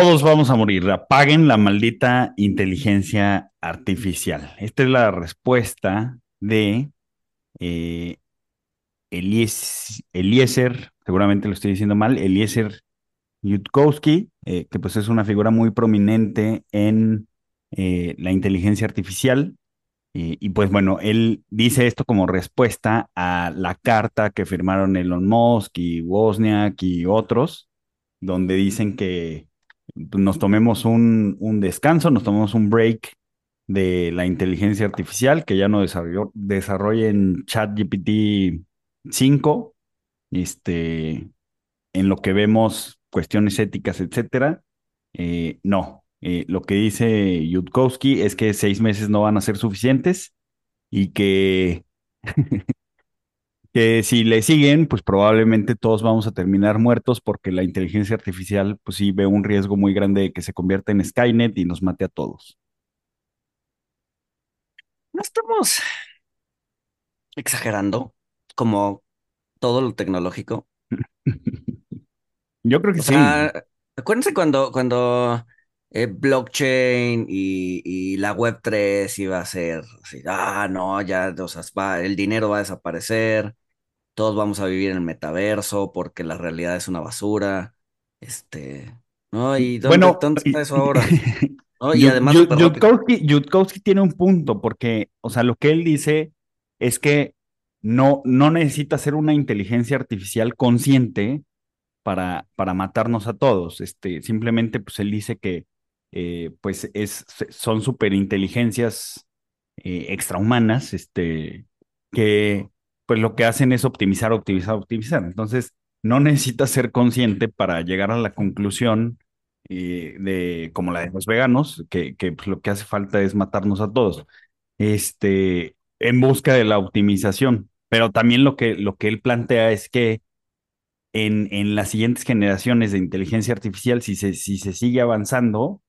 Todos vamos a morir. Apaguen la maldita inteligencia artificial. Esta es la respuesta de eh, Eliezer, seguramente lo estoy diciendo mal, Eliezer Yudkowsky, eh, que pues es una figura muy prominente en eh, la inteligencia artificial. y pues bueno, él dice esto como respuesta a la carta que firmaron Elon Musk y Wozniak y otros, donde dicen que nos tomemos un, descanso, nos tomemos un break de la inteligencia artificial, que ya no desarrolló, desarrollen ChatGPT 5, este, en lo que vemos cuestiones éticas, etcétera. Eh, no, eh, lo que dice Yudkowsky es que seis meses no van a ser suficientes y que que si le siguen, pues probablemente todos vamos a terminar muertos porque la inteligencia artificial, pues sí ve un riesgo muy grande de que se convierta en Skynet y nos mate a todos. No estamos exagerando como todo lo tecnológico. Yo creo que sí. acuérdense cuando, cuando eh, blockchain y, la web 3 iba a ser así, ah, no, ya, o sea, el dinero va a desaparecer, todos vamos a vivir en el metaverso porque la realidad es una basura, este, ¿no? ¿Y dónde, está eso ahora? Y además... Yudkowsky, tiene un punto porque, o sea, lo que él dice es que no, no necesita ser una inteligencia artificial consciente para, para matarnos a todos. Este, simplemente, pues él dice que eh, pues es, son superinteligencias eh, extrahumanas, este, que pues lo que hacen es optimizar, optimizar, optimizar. Entonces, no necesitas ser consciente para llegar a la conclusión eh, de, como la de los veganos, que, pues, lo que hace falta es matarnos a todos, este, en busca de la optimización. Pero también lo que, lo que él plantea es que en, en las siguientes generaciones de inteligencia artificial, si se, si se sigue avanzando,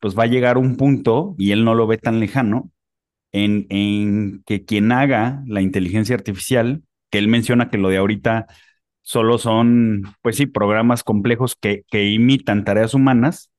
pues va a llegar un punto, y él no lo ve tan lejano, en, que quien haga la inteligencia artificial, que él menciona que lo de ahorita solo son, pues sí, programas complejos que, imitan tareas humanas,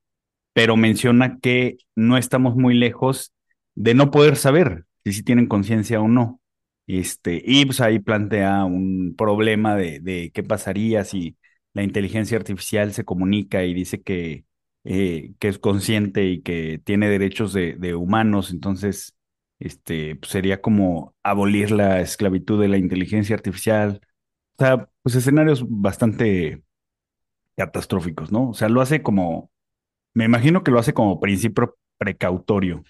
pero menciona que no estamos muy lejos de no poder saber si sí tienen conciencia o no. Este, y pues ahí plantea un problema de, qué pasaría si la inteligencia artificial se comunica y dice que, eh, que es consciente y que tiene derechos de, humanos, entonces este, pues, sería como abolir la esclavitud de la inteligencia artificial. O sea, pues escenarios bastante catastróficos, ¿no? O sea, lo hace como, me imagino que lo hace como principio precautorio.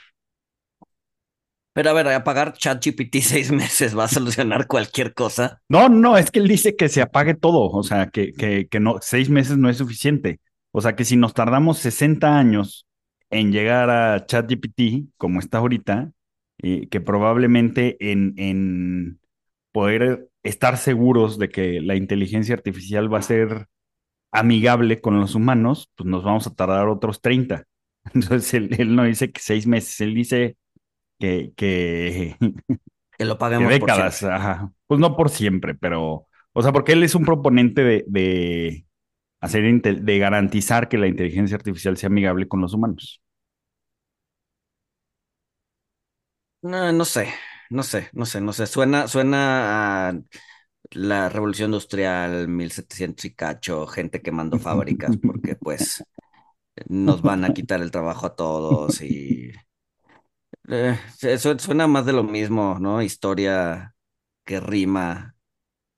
Pero a ver, apagar ChatGPT seis meses va a solucionar cualquier cosa. No, no, es que él dice que se apague todo, o sea, que, que, que no, seis meses no es suficiente. O sea que si nos tardamos 60 años en llegar a ChatGPT, como está ahorita, eh, que probablemente en, en poder estar seguros de que la inteligencia artificial va a ser amigable con los humanos, pues nos vamos a tardar otros 30. Entonces él, no dice que seis meses, él dice que... Que, que lo paguemos décadas, Ajá. Pues no por siempre, pero... O sea, porque él es un proponente de hacer de garantizar que la inteligencia artificial sea amigable con los humanos. No, no sé, no sé, no sé, no sé. Suena, suena a la revolución industrial 1700 y cacho, gente quemando fábricas, porque pues nos van a quitar el trabajo a todos y eh, suena más de lo mismo, ¿no? Historia que rima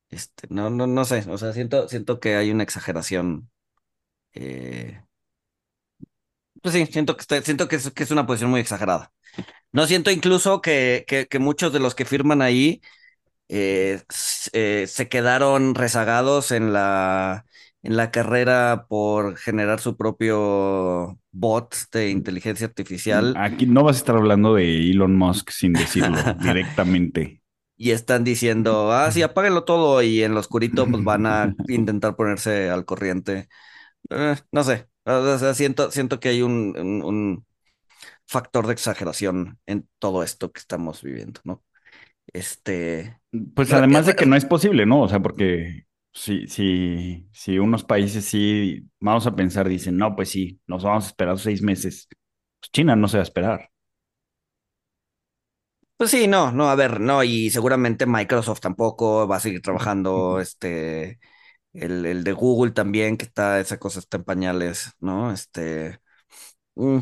este, no, no, no sé, o sea, siento, siento que hay una exageración. Eh, pues sí, siento que, siento que es, que es una posición muy exagerada. No siento incluso que, que, muchos de los que firman ahí eh, eh, se quedaron rezagados en la, en la carrera por generar su propio bots de inteligencia artificial. Aquí no vas a estar hablando de Elon Musk sin decirlo directamente. Y están diciendo, ah, sí, apáguenlo todo y en lo oscurito pues van a intentar ponerse al corriente. Eh, no sé, siento, siento que hay un, un, factor de exageración en todo esto que estamos viviendo, ¿no? Este. Pues además de que no es posible, ¿no? O sea, porque si, si, si unos países sí, vamos a pensar, dicen, no, pues sí, nos vamos a esperar seis meses. Pues China no se va a esperar. Pues sí, no, no, a ver, no, y seguramente Microsoft tampoco va a seguir trabajando, este, el, el de Google también, que está, esa cosa está en pañales, ¿no? Este, mm,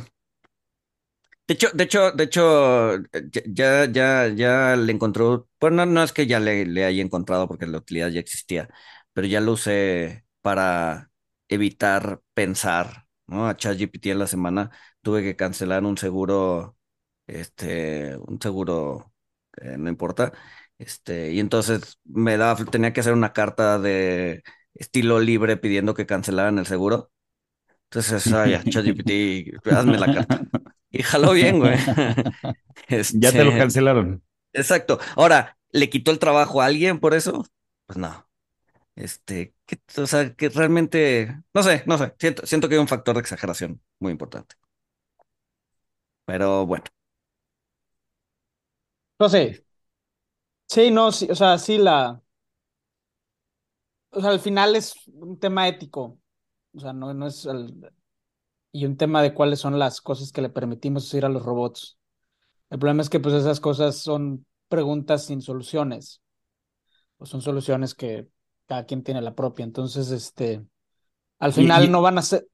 de hecho, de hecho, de hecho, ya, ya, ya le encontró, pues no, no es que ya le, le haya encontrado porque la utilidad ya existía, pero ya lo usé para evitar pensar, ¿no? A ChatGPT en la semana tuve que cancelar un seguro, este, un seguro, no importa, este, y entonces me da, tenía que hacer una carta de estilo libre pidiendo que cancelaran el seguro. Entonces, ay, ChatGPT, hazme la carta. Y jaló bien, güey. Ya te lo este, cancelaron. Exacto. Ahora, ¿le quitó el trabajo a alguien por eso? Pues no. Este, o sea, que realmente, no sé, no sé, siento, siento que hay un factor de exageración muy importante. Pero bueno. No sé. Sí, no, sí, o sea, sí la. O sea, al final es un tema ético. O sea, no, no es y un tema de cuáles son las cosas que le permitimos hacer a los robots. El problema es que pues esas cosas son preguntas sin soluciones. O son soluciones que cada quien tiene la propia. Entonces, este, al final no van a ser.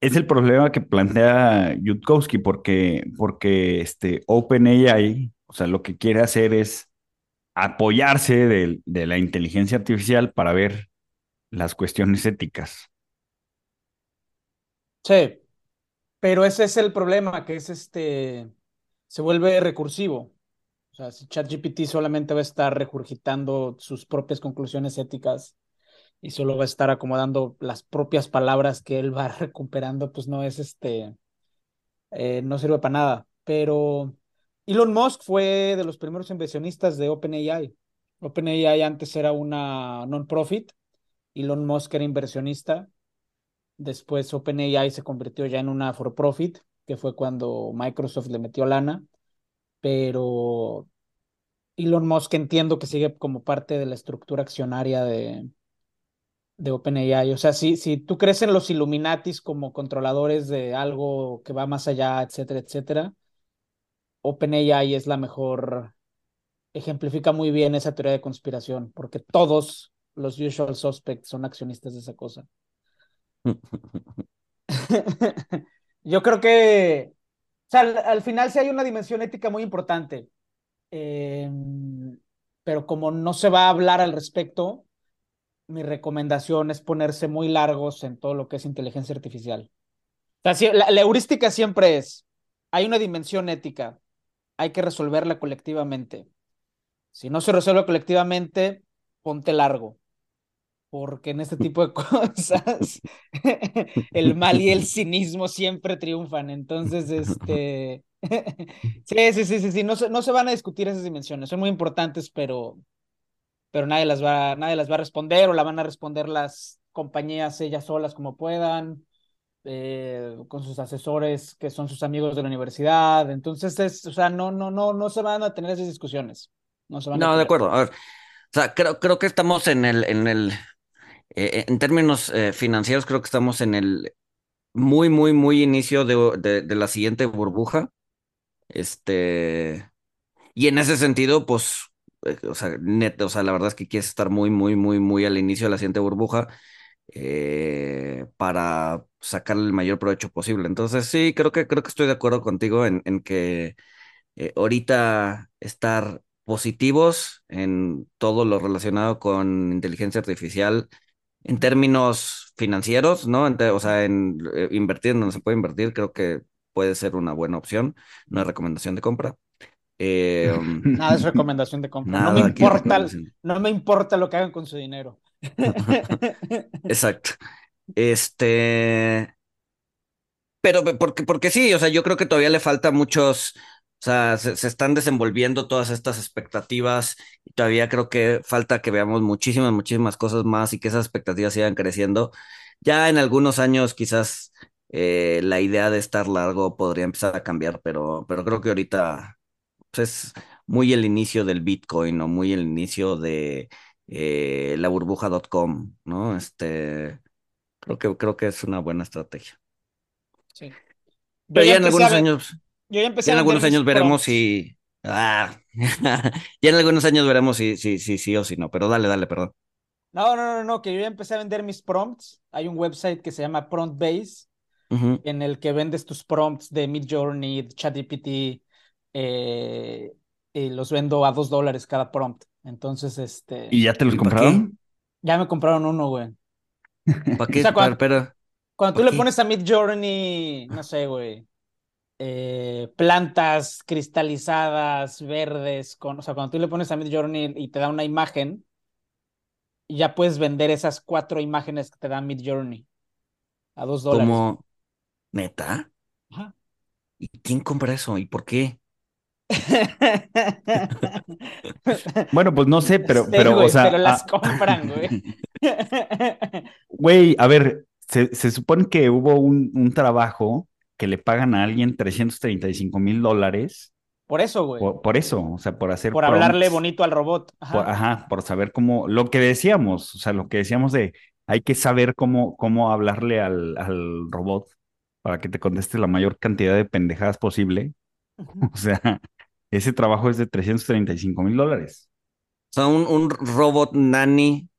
Es el problema que plantea Yudkowsky, porque, porque este OpenAI, o sea, lo que quiere hacer es apoyarse de, de la inteligencia artificial para ver las cuestiones éticas. Sí, pero ese es el problema, que es este, se vuelve recursivo. O sea, si ChatGPT solamente va a estar regurgitando sus propias conclusiones éticas y solo va a estar acomodando las propias palabras que él va recuperando, pues no es este, eh, no sirve para nada. Pero Elon Musk fue de los primeros inversionistas de OpenAI. OpenAI antes era una non-profit, Elon Musk era inversionista. Después OpenAI se convirtió ya en una for-profit, que fue cuando Microsoft le metió lana pero Elon Musk entiendo que sigue como parte de la estructura accionaria de, de OpenAI. O sea, si, si tú crees en los Illuminatis como controladores de algo que va más allá, etcétera, etcétera, OpenAI es la mejor, ejemplifica muy bien esa teoría de conspiración, porque todos los usual suspects son accionistas de esa cosa. Yo creo que al, final sí hay una dimensión ética muy importante, em, pero como no se va a hablar al respecto, mi recomendación es ponerse muy largos en todo lo que es inteligencia artificial. la, heurística siempre es, hay una dimensión ética, hay que resolverla colectivamente. Si no se resuelve colectivamente, ponte largo porque en este tipo de cosas el mal y el cinismo siempre triunfan. Entonces, este, sí, sí, sí, sí, sí, no se, no se van a discutir esas dimensiones, son muy importantes, pero, pero nadie las va, nadie las va a responder o la van a responder las compañías ellas solas como puedan. Eh, con sus asesores que son sus amigos de la universidad. Entonces, es, o sea, no, no, no, no se van a tener esas discusiones. No, se van no de acuerdo. A ver, o sea, creo, creo que estamos en el, en el, eh, en términos eh, financieros, creo que estamos en el muy, muy, muy inicio de, de, la siguiente burbuja. Este, y en ese sentido, pues, eh, o sea, o sea, la verdad es que quieres estar muy, muy, muy, muy al inicio de la siguiente burbuja para sacar el mayor provecho posible. Entonces, sí, creo que, creo que estoy de acuerdo contigo en, en que ahorita estar positivos en todo lo relacionado con inteligencia artificial en términos financieros, ¿no? o sea, en eh, invertir donde se puede invertir, creo que puede ser una buena opción, no es recomendación de compra. Eh, um, nada es recomendación de compra. No me, importa, no me importa lo que hagan con su dinero. Exacto. Este. pero porque, porque sí, o sea, yo creo que todavía le falta muchos, sea, se, están desenvolviendo todas estas expectativas y todavía creo que falta que veamos muchísimas, muchísimas cosas más y que esas expectativas sigan creciendo. Ya en algunos años quizás eh, la idea de estar largo podría empezar a cambiar, pero, pero creo que ahorita pues, es muy el inicio del Bitcoin o muy el inicio de eh, la burbuja.com, ¿no? Este, creo que, creo que es una buena estrategia. Sí. Pero ya, en algunos años, yo ya empecé en algunos años veremos si, ah, ya en algunos años veremos si, si, si, sí o si no, pero dale, dale, perdón. No, no, no, no, que yo ya empecé a vender mis prompts. Hay un website que se llama PromptBase, en el que vendes tus prompts de Midjourney, ChatGPT, eh, y los vendo a dos dólares cada prompt. Entonces, este. ¿Y ya te los compraron? Ya me compraron uno, güey. ¿Para qué? cuando, pero, cuando tú le pones a Midjourney, no sé, güey. Eh, plantas cristalizadas, verdes, con, o sea, cuando tú le pones a Midjourney y te da una imagen, ya puedes vender esas cuatro imágenes que te da Midjourney a dos dólares. ¿Cómo? ¿Neta? Ajá. ¿Y quién compra eso? ¿Y por qué? bueno, pues no sé, pero, pero, o sea. Pero las ah, compran, güey. Güey, a ver, se, se, supone que hubo un, un, trabajo que le pagan a alguien 335 mil dólares. Por eso, güey. Por, eso, o sea, por hacer. Por hablarle bonito al robot. Ajá. Por, ajá, por saber cómo. Lo que decíamos, o sea, lo que decíamos de hay que saber cómo, cómo hablarle al, al robot para que te conteste la mayor cantidad de pendejadas posible. O sea, ese trabajo es de 335 mil dólares. O sea, un, robot nanny,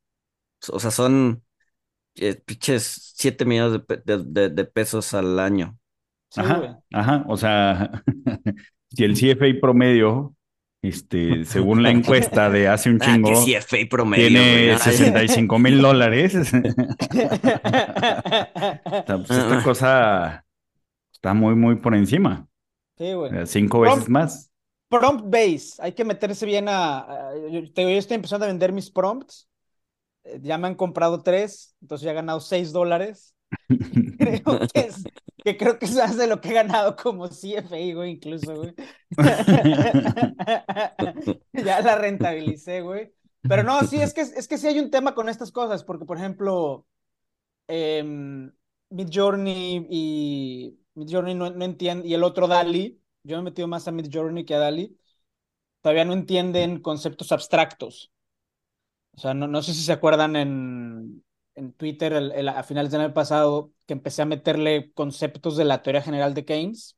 o sea, son eh, pinches 7 millones de, de, pesos al año. Ajá, ajá, o sea, si el CFA promedio, este, según la encuesta de hace un ah, chingo, promedio, tiene 65 mil dólares. pues esta cosa está muy, muy por encima. Sí, güey. Cinco veces más. Prompt base, hay que meterse bien a. yo, estoy empezando a vender mis prompts. Eh, ya me han comprado tres, entonces ya he ganado seis dólares. creo que, es, que creo que es más de lo que he ganado como CFA, güey, incluso, güey. ya la rentabilicé, güey. Pero no, sí, es que, es que sí hay un tema con estas cosas, porque, por ejemplo, eh, Midjourney y Midjourney no, no entiende, y el otro Dali, yo me he metido más a Midjourney que a Dali, todavía no entienden conceptos abstractos. O sea, no, no sé si se acuerdan en, en Twitter a finales del año pasado que empecé a meterle conceptos de la teoría general de Keynes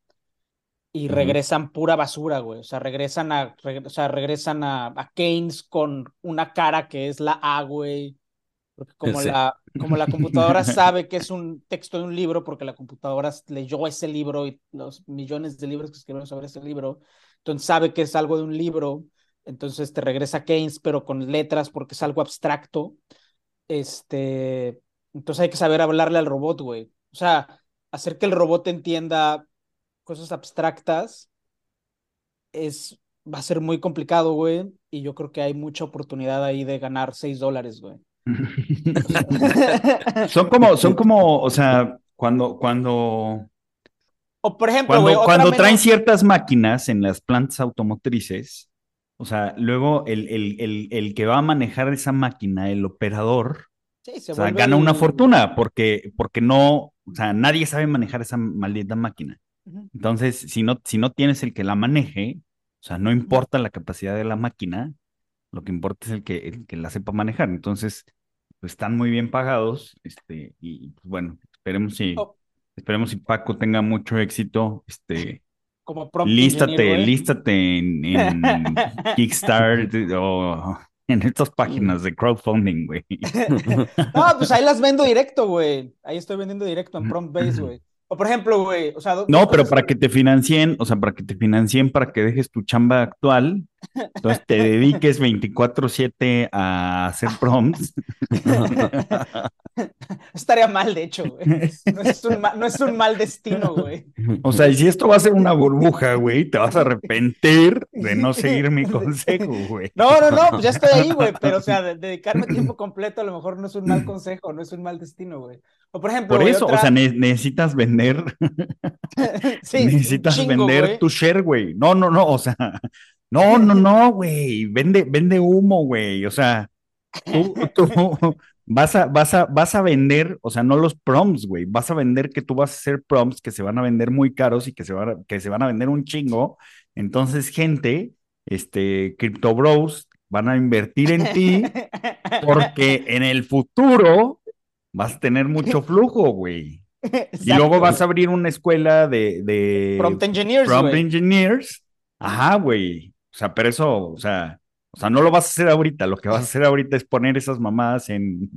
y regresan pura basura, güey. O sea, regresan a, o sea, regresan a, a, Keynes con una cara que es la A, güey. Porque como, la, como la computadora sabe que es un texto de un libro, porque la computadora leyó ese libro y los millones de libros que escribieron sobre ese libro, entonces sabe que es algo de un libro, entonces te regresa Keynes, pero con letras porque es algo abstracto. Este, entonces hay que saber hablarle al robot, güey. O sea, hacer que el robot entienda cosas abstractas es, va a ser muy complicado, güey, y yo creo que hay mucha oportunidad ahí de ganar 6 dólares, güey. son como, son como, o sea, cuando, cuando. O por ejemplo, cuando, traen ciertas máquinas en las plantas automotrices, o sea, luego el, el, el, que va a manejar esa máquina, el operador, gana una fortuna porque, porque no, o sea, nadie sabe manejar esa maldita máquina. Entonces, si no, si no tienes el que la maneje, o sea, no importa la capacidad de la máquina, lo que importa es el que, el que la sepa manejar. Entonces, pues, están muy bien pagados, este, y pues, bueno, esperemos si, oh. esperemos si Paco tenga mucho éxito, este, como lístate, lístate en, Kickstarter o en estas páginas de crowdfunding, güey. no, pues ahí las vendo directo, güey. Ahí estoy vendiendo directo en Prompt Base, güey. O por ejemplo, güey, o sea... No, pero para que te financien, o sea, para que te financien, para que dejes tu chamba actual, entonces te dediques 24/7 a hacer prompts. estaría mal, de hecho, güey. No es un, no es un mal destino, güey. O sea, y si esto va a ser una burbuja, güey, te vas a arrepentir de no seguir mi consejo, güey. No, no, no, pues ya estoy ahí, güey, pero o sea, dedicarme tiempo completo a lo mejor no es un mal consejo, no es un mal destino, güey. O por ejemplo. Por eso, o sea, necesitas vender. sí, necesitas vender tu share, güey. No, no, no, o sea, no, no, no, güey. Vende, vende humo, güey. O sea, tú, tú vas a, vas a, vas a vender, o sea, no los prompts, güey. Vas a vender que tú vas a hacer prompts que se van a vender muy caros y que se van a, que se van a vender un chingo. Entonces, gente, este, Crypto Bros van a invertir en ti porque en el futuro vas a tener mucho flujo, güey. Y luego vas a abrir una escuela de, de prompt engineers. Prompt engineers. Ajá, güey. O sea, pero eso, o sea, o sea, no lo vas a hacer ahorita. Lo que vas a hacer ahorita es poner esas mamadas en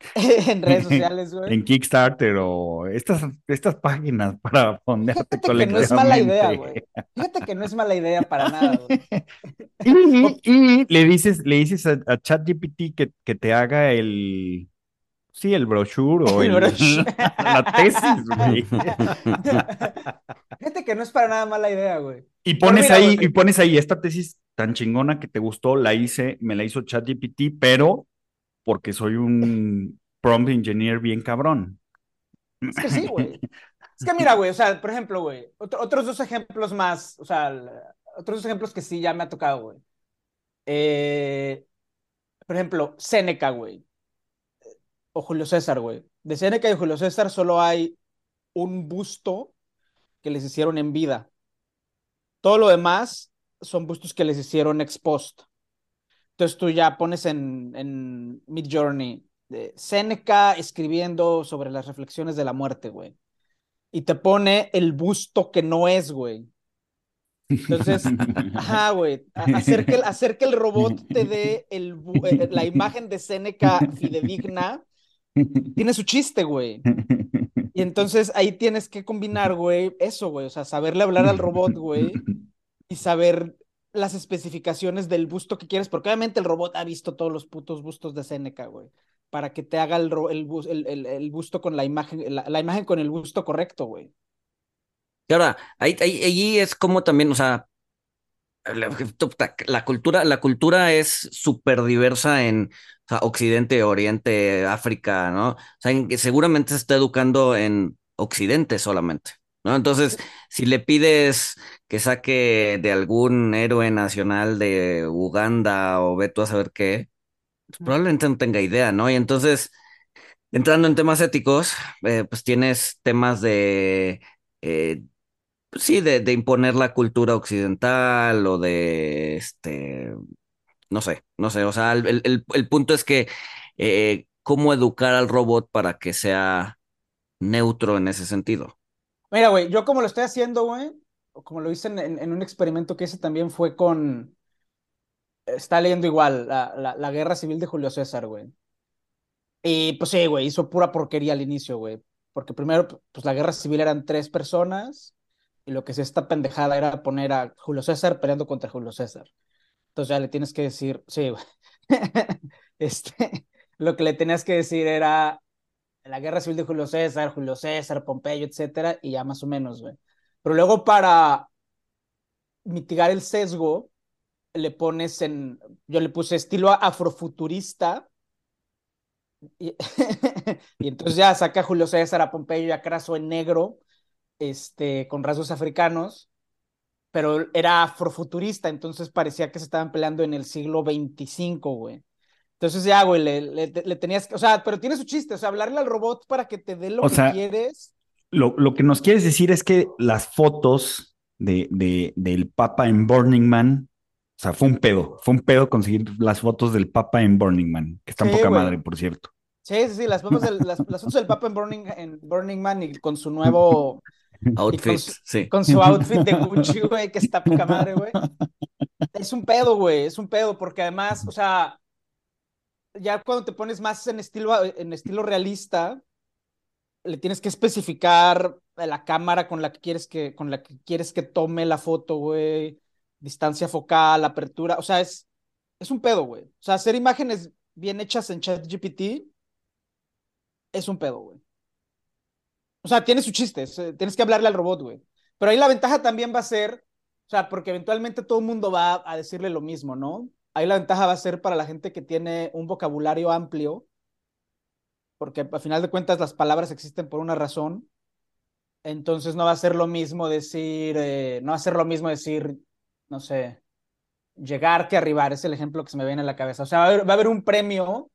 en redes sociales, güey. En Kickstarter o estas, estas páginas para fondearte Fíjate que no es mala idea, güey. Fíjate que no es mala idea para nada, güey. y, le dices, le dices a, a ChatGPT que, que te haga el Sí, el brochure o el, la tesis, güey. Fíjate que no es para nada mala idea, güey. Y pones ahí, y pones ahí, esta tesis tan chingona que te gustó, la hice, me la hizo ChatGPT, pero porque soy un prompt engineer bien cabrón. Es que sí, güey. Es que mira, güey, o sea, por ejemplo, güey, otros dos ejemplos más, o sea, otros dos ejemplos que sí ya me ha tocado, güey. Eh, por ejemplo, Seneca, güey o Julio César, güey. De Seneca y Julio César solo hay un busto que les hicieron en vida. Todo lo demás son bustos que les hicieron ex post. Entonces tú ya pones en, en Mid Journey de Seneca escribiendo sobre las reflexiones de la muerte, güey. Y te pone el busto que no es, güey. Entonces, ajá, güey, hacer que, hacer que el robot te dé el, eh, la imagen de Seneca fidedigna tiene su chiste, güey. Y entonces ahí tienes que combinar, güey, eso, güey, o sea, saberle hablar al robot, güey, y saber las especificaciones del busto que quieres, porque obviamente el robot ha visto todos los putos bustos de Seneca, güey, para que te haga el, el, el, busto con la imagen, la, imagen con el busto correcto, güey. Y ahora, ahí, ahí es como también, o sea, la cultura, la cultura es súper diversa en Occidente, Oriente, África, ¿no? O sea, seguramente se está educando en Occidente solamente, ¿no? Entonces, si le pides que saque de algún héroe nacional de Uganda o ve tú a saber qué, pues, probablemente no tenga idea, ¿no? Y entonces, entrando en temas éticos, eh, pues tienes temas de eh, sí, de, imponer la cultura occidental o de, este, no sé, no sé, o sea, el, punto es que eh, cómo educar al robot para que sea neutro en ese sentido. Mira, güey, yo como lo estoy haciendo, güey, o como lo hice en, un experimento que hice también fue con, está leyendo igual, la, la guerra civil de Julio César, güey. Y pues sí, güey, hizo pura porquería al inicio, güey. Porque primero, pues la guerra civil eran tres personas y lo que se esta pendejada era poner a Julio César peleando contra Julio César. Entonces ya le tienes que decir, sí, este, lo que le tenías que decir era la guerra civil de Julio César, Julio César, Pompeyo, etcétera, y ya más o menos, güey. Pero luego para mitigar el sesgo, le pones en, yo le puse estilo afrofuturista, y, y entonces ya saca a Julio César, a Pompeyo y a Craso en negro, este, con rasgos africanos, pero era afrofuturista, entonces parecía que se estaban peleando en el siglo 25, güey. Entonces ya, güey, le, le, tenías que, o sea, pero tiene su chiste, o sea, hablarle al robot para que te dé lo que quieres. Lo, lo, que nos quieres decir es que las fotos de, de, del Papa en Burning Man, o sea, fue un pedo, fue un pedo conseguir las fotos del Papa en Burning Man, que están poca madre, por cierto. Sí, sí, sí, las fotos, del, las, las, fotos del Papa en Burning, en Burning Man y con su nuevo Outfit, con su, sí. Con su outfit de Gucci, güey, que está poca madre, güey. Es un pedo, güey, es un pedo, porque además, o sea, ya cuando te pones más en estilo, en estilo realista, le tienes que especificar la cámara con la que quieres que, con la que quieres que tome la foto, güey, distancia focal, apertura, o sea, es, es un pedo, güey. O sea, hacer imágenes bien hechas en ChatGPT es un pedo, güey. O sea, tiene su chiste, eh, tienes que hablarle al robot, güey. Pero ahí la ventaja también va a ser, o sea, porque eventualmente todo el mundo va a decirle lo mismo, ¿no? Ahí la ventaja va a ser para la gente que tiene un vocabulario amplio, porque al final de cuentas las palabras existen por una razón. Entonces no va a ser lo mismo decir, eh, no va a ser lo mismo decir, no sé, llegar que arribar, es el ejemplo que se me viene a la cabeza. O sea, va a haber, un premio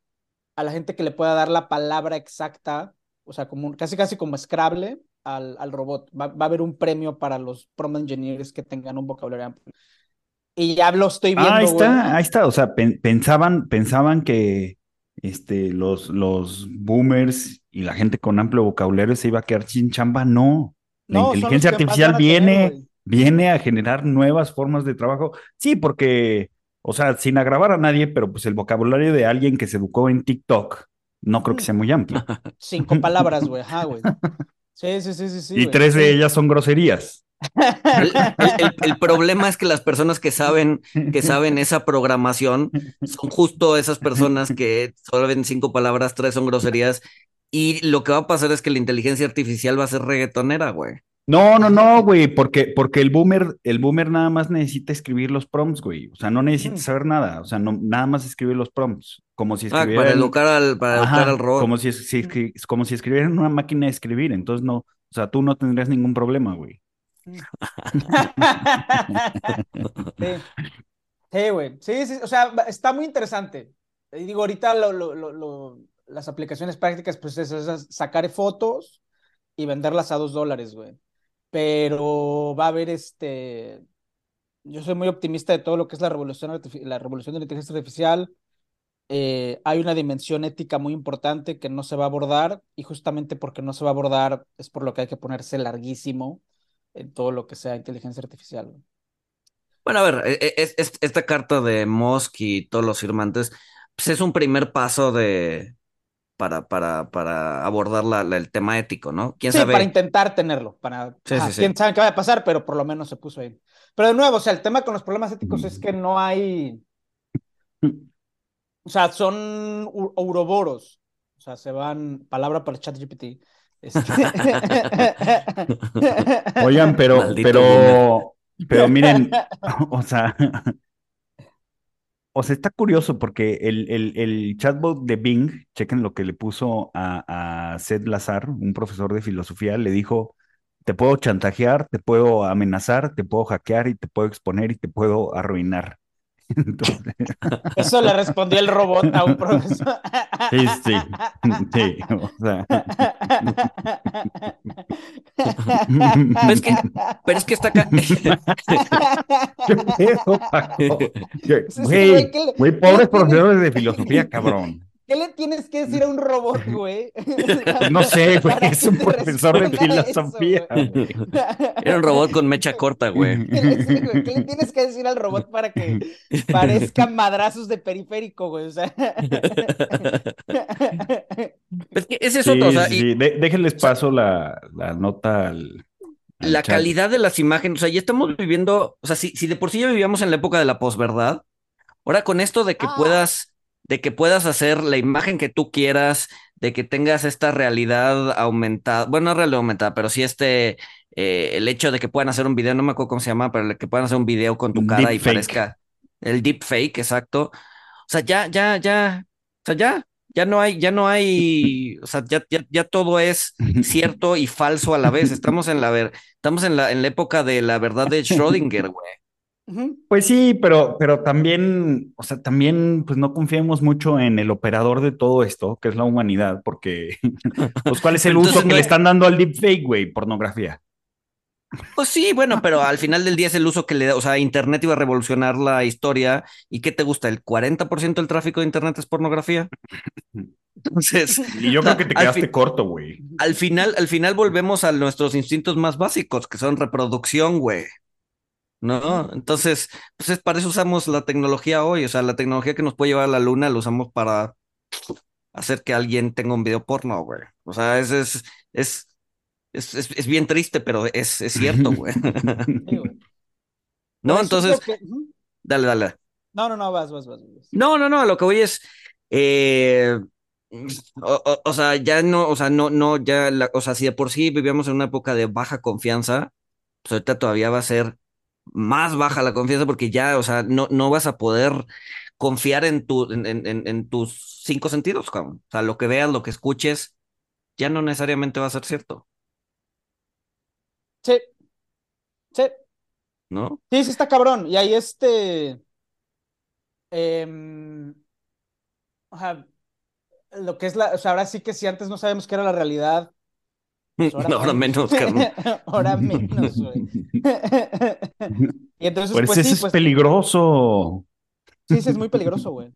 a la gente que le pueda dar la palabra exacta, o sea, como casi casi como Scrabble al, al robot. Va, a haber un premio para los prompt engineers que tengan un vocabulario amplio. Y ya lo estoy viendo. Ah, ahí está, ahí está. O sea, pensaban, pensaban que este, los, los boomers y la gente con amplio vocabulario se iba a quedar sin chamba. No. La inteligencia artificial viene, viene a generar nuevas formas de trabajo. Sí, porque, o sea, sin agravar a nadie, pero pues el vocabulario de alguien que se educó en TikTok no creo que sea muy amplio. Cinco palabras, güey. Ajá, güey. Sí, sí, sí, sí. sí y tres de ellas son groserías. El, problema es que las personas que saben, que saben esa programación son justo esas personas que solo ven cinco palabras, tres son groserías. Y lo que va a pasar es que la inteligencia artificial va a ser reggaetonera, güey. No, no, no, güey, porque, porque el boomer, el boomer nada más necesita escribir los prompts, güey. O sea, no necesita mm. saber nada. O sea, no, nada más escribir los prompts. Como si escribiera. Ah, para educar al, para educar al robot. Como si, si, mm. como si escribiera en una máquina de escribir. Entonces no, o sea, tú no tendrías ningún problema, güey. sí, güey. Sí, sí, o sea, está muy interesante. Y digo, ahorita lo, lo, lo, las aplicaciones prácticas, pues es, es sacar fotos y venderlas a dos dólares, güey pero va a haber este, yo soy muy optimista de todo lo que es la revolución, la revolución de la inteligencia artificial. Eh, hay una dimensión ética muy importante que no se va a abordar y justamente porque no se va a abordar es por lo que hay que ponerse larguísimo en todo lo que sea inteligencia artificial. Bueno, a ver, e, e, es, esta carta de Musk y todos los firmantes, pues es un primer paso de, para, para, para abordar la, el tema ético, ¿no? ¿Quién sí, para intentar tenerlo, para sí, quién sabe qué va a pasar, pero por lo menos se puso ahí. Pero de nuevo, o sea, el tema con los problemas éticos es que no hay, o sea, son ouroboros, o sea, se van, palabra para el chat GPT. Este Oigan, pero, pero, pero miren, o sea, o sea, está curioso porque el, el, el, chatbot de Bing, chequen lo que le puso a, a Seth Lazar, un profesor de filosofía, le dijo, te puedo chantajear, te puedo amenazar, te puedo hackear y te puedo exponer y te puedo arruinar. Eso le respondió el robot a un profesor. Sí, sí, sí. pero, es que, pero es que está acá. Güey, güey, pobres profesores de filosofía, cabrón. ¿Qué le tienes que decir a un robot, güey? No sé, güey, es un profesor de filosofía. Era un robot con mecha corta, güey. ¿Qué, le tienes que decir al robot para que parezca madrazos de periférico, güey? O sea... Es que ese es otro, o sea, sí. déjenles paso la, la nota al, la calidad de las imágenes, o sea, ya estamos viviendo, o sea, si, si de por sí ya vivíamos en la época de la posverdad, ahora con esto de que ah. puedas de que puedas hacer la imagen que tú quieras, de que tengas esta realidad aumentada, bueno, no realidad aumentada, pero sí este, eh, el hecho de que puedan hacer un video, no me acuerdo cómo se llama, pero que puedan hacer un video con tu cara y parezca el deep fake, exacto. O sea, ya, ya, ya, o sea, ya, ya no hay, ya no hay, o sea, ya, ya, ya todo es cierto y falso a la vez. Estamos en la ver, estamos en la, en la época de la verdad de Schrödinger, güey. Pues sí, pero, pero también, o sea, también, pues no confiemos mucho en el operador de todo esto, que es la humanidad, porque, pues, ¿cuál es el uso que le están dando al deepfake, güey? Pornografía. Pues sí, bueno, pero al final del día es el uso que le da, o sea, Internet iba a revolucionar la historia. ¿Y qué te gusta? ¿El 40% del tráfico de Internet es pornografía? Entonces. Y yo creo que te quedaste corto, güey. Al final, al final volvemos a nuestros instintos más básicos, que son reproducción, güey. ¿No? Entonces, pues es para eso usamos la tecnología hoy, o sea, la tecnología que nos puede llevar a la luna la usamos para hacer que alguien tenga un video porno, güey. O sea, es, es, es, es, es bien triste, pero es, es cierto, güey. no, entonces, dale, dale. No, no, no, vas, vas, vas. No, no, no, lo que voy es, eh, O, sea, ya no, o sea, no, no, ya, la, o sea, si de por sí vivíamos en una época de baja confianza, pues ahorita todavía va a ser más baja la confianza porque ya, o sea, no, no vas a poder confiar en, tu, en, en, en tus cinco sentidos, O sea, lo que veas, lo que escuches, ya no necesariamente va a ser cierto. Sí. Sí. ¿No? Sí, sí está cabrón. Y ahí este. Em, o sea, lo que es la. O sea, ahora sí que si antes no sabemos qué era la realidad. Pues ahora, menos, ahora menos, güey. y entonces, pues, pues eso es pues peligroso. Sí, sí, es muy peligroso, güey.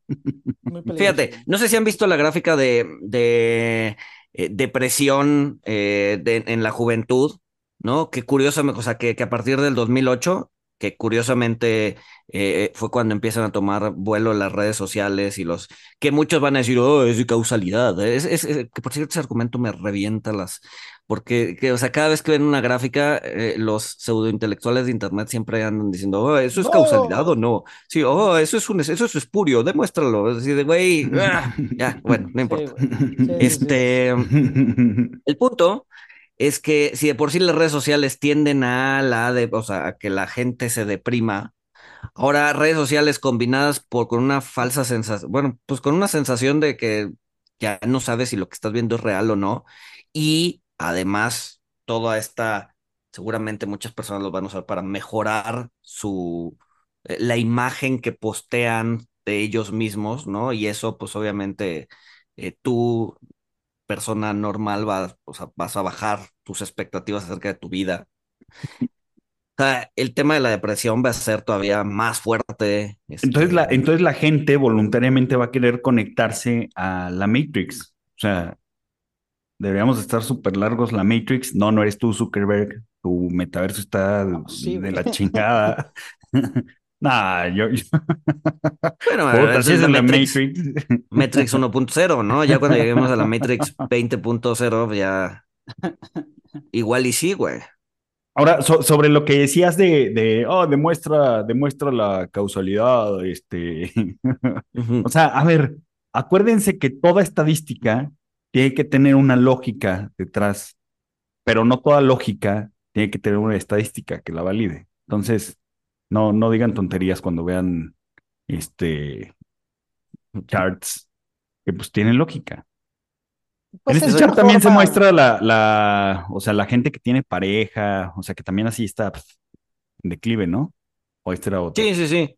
Fíjate, no sé si han visto la gráfica de, de eh, depresión eh, en la juventud, ¿no? Que curiosamente, o sea, que, que a partir del 2008 que curiosamente eh, fue cuando empiezan a tomar vuelo las redes sociales y los que muchos van a decir, oh, es de causalidad. Es, es, que por cierto, ese argumento me revienta las, porque, que, o sea, cada vez que ven una gráfica, eh, los pseudointelectuales de internet siempre andan diciendo, oh, eso es causalidad o no. Sí, oh, eso es un, eso es espurio, demuéstralo. Es decir, güey, ah, ya, bueno, no importa. este, el punto es que si de por sí las redes sociales tienden a la de, o sea, a que la gente se deprima, ahora redes sociales combinadas por con una falsa sensación, bueno, pues con una sensación de que ya no sabes si lo que estás viendo es real o no, y además toda esta, seguramente muchas personas lo van a usar para mejorar su, eh, la imagen que postean de ellos mismos, ¿no? Y eso, pues obviamente, eh, tú persona normal va, o sea, vas a bajar tus expectativas acerca de tu vida. O sea, el tema de la depresión va a ser todavía más fuerte. Entonces, la, este, entonces la gente voluntariamente va a querer conectarse a la Matrix. O sea, deberíamos estar súper largos la Matrix. No, no eres tú, Zuckerberg. Tu metaverso está de la chingada. Nah, yo. Bueno, así es la Matrix. Matrix, 1.0, ¿no? Ya cuando lleguemos a la Matrix 20.0, ya. Igual y sí, güey. Ahora, sobre lo que decías de, de, oh, demuestra, demuestra la causalidad, este. o sea, a ver, acuérdense que toda estadística tiene que tener una lógica detrás, pero no toda lógica tiene que tener una estadística que la valide. Entonces, no, no digan tonterías cuando vean este charts que pues tienen lógica. Pues en este chart también se muestra la, la, o sea, la gente que tiene pareja, o sea, que también así está pues, en declive, ¿no? O este era otro. Sí, sí, sí.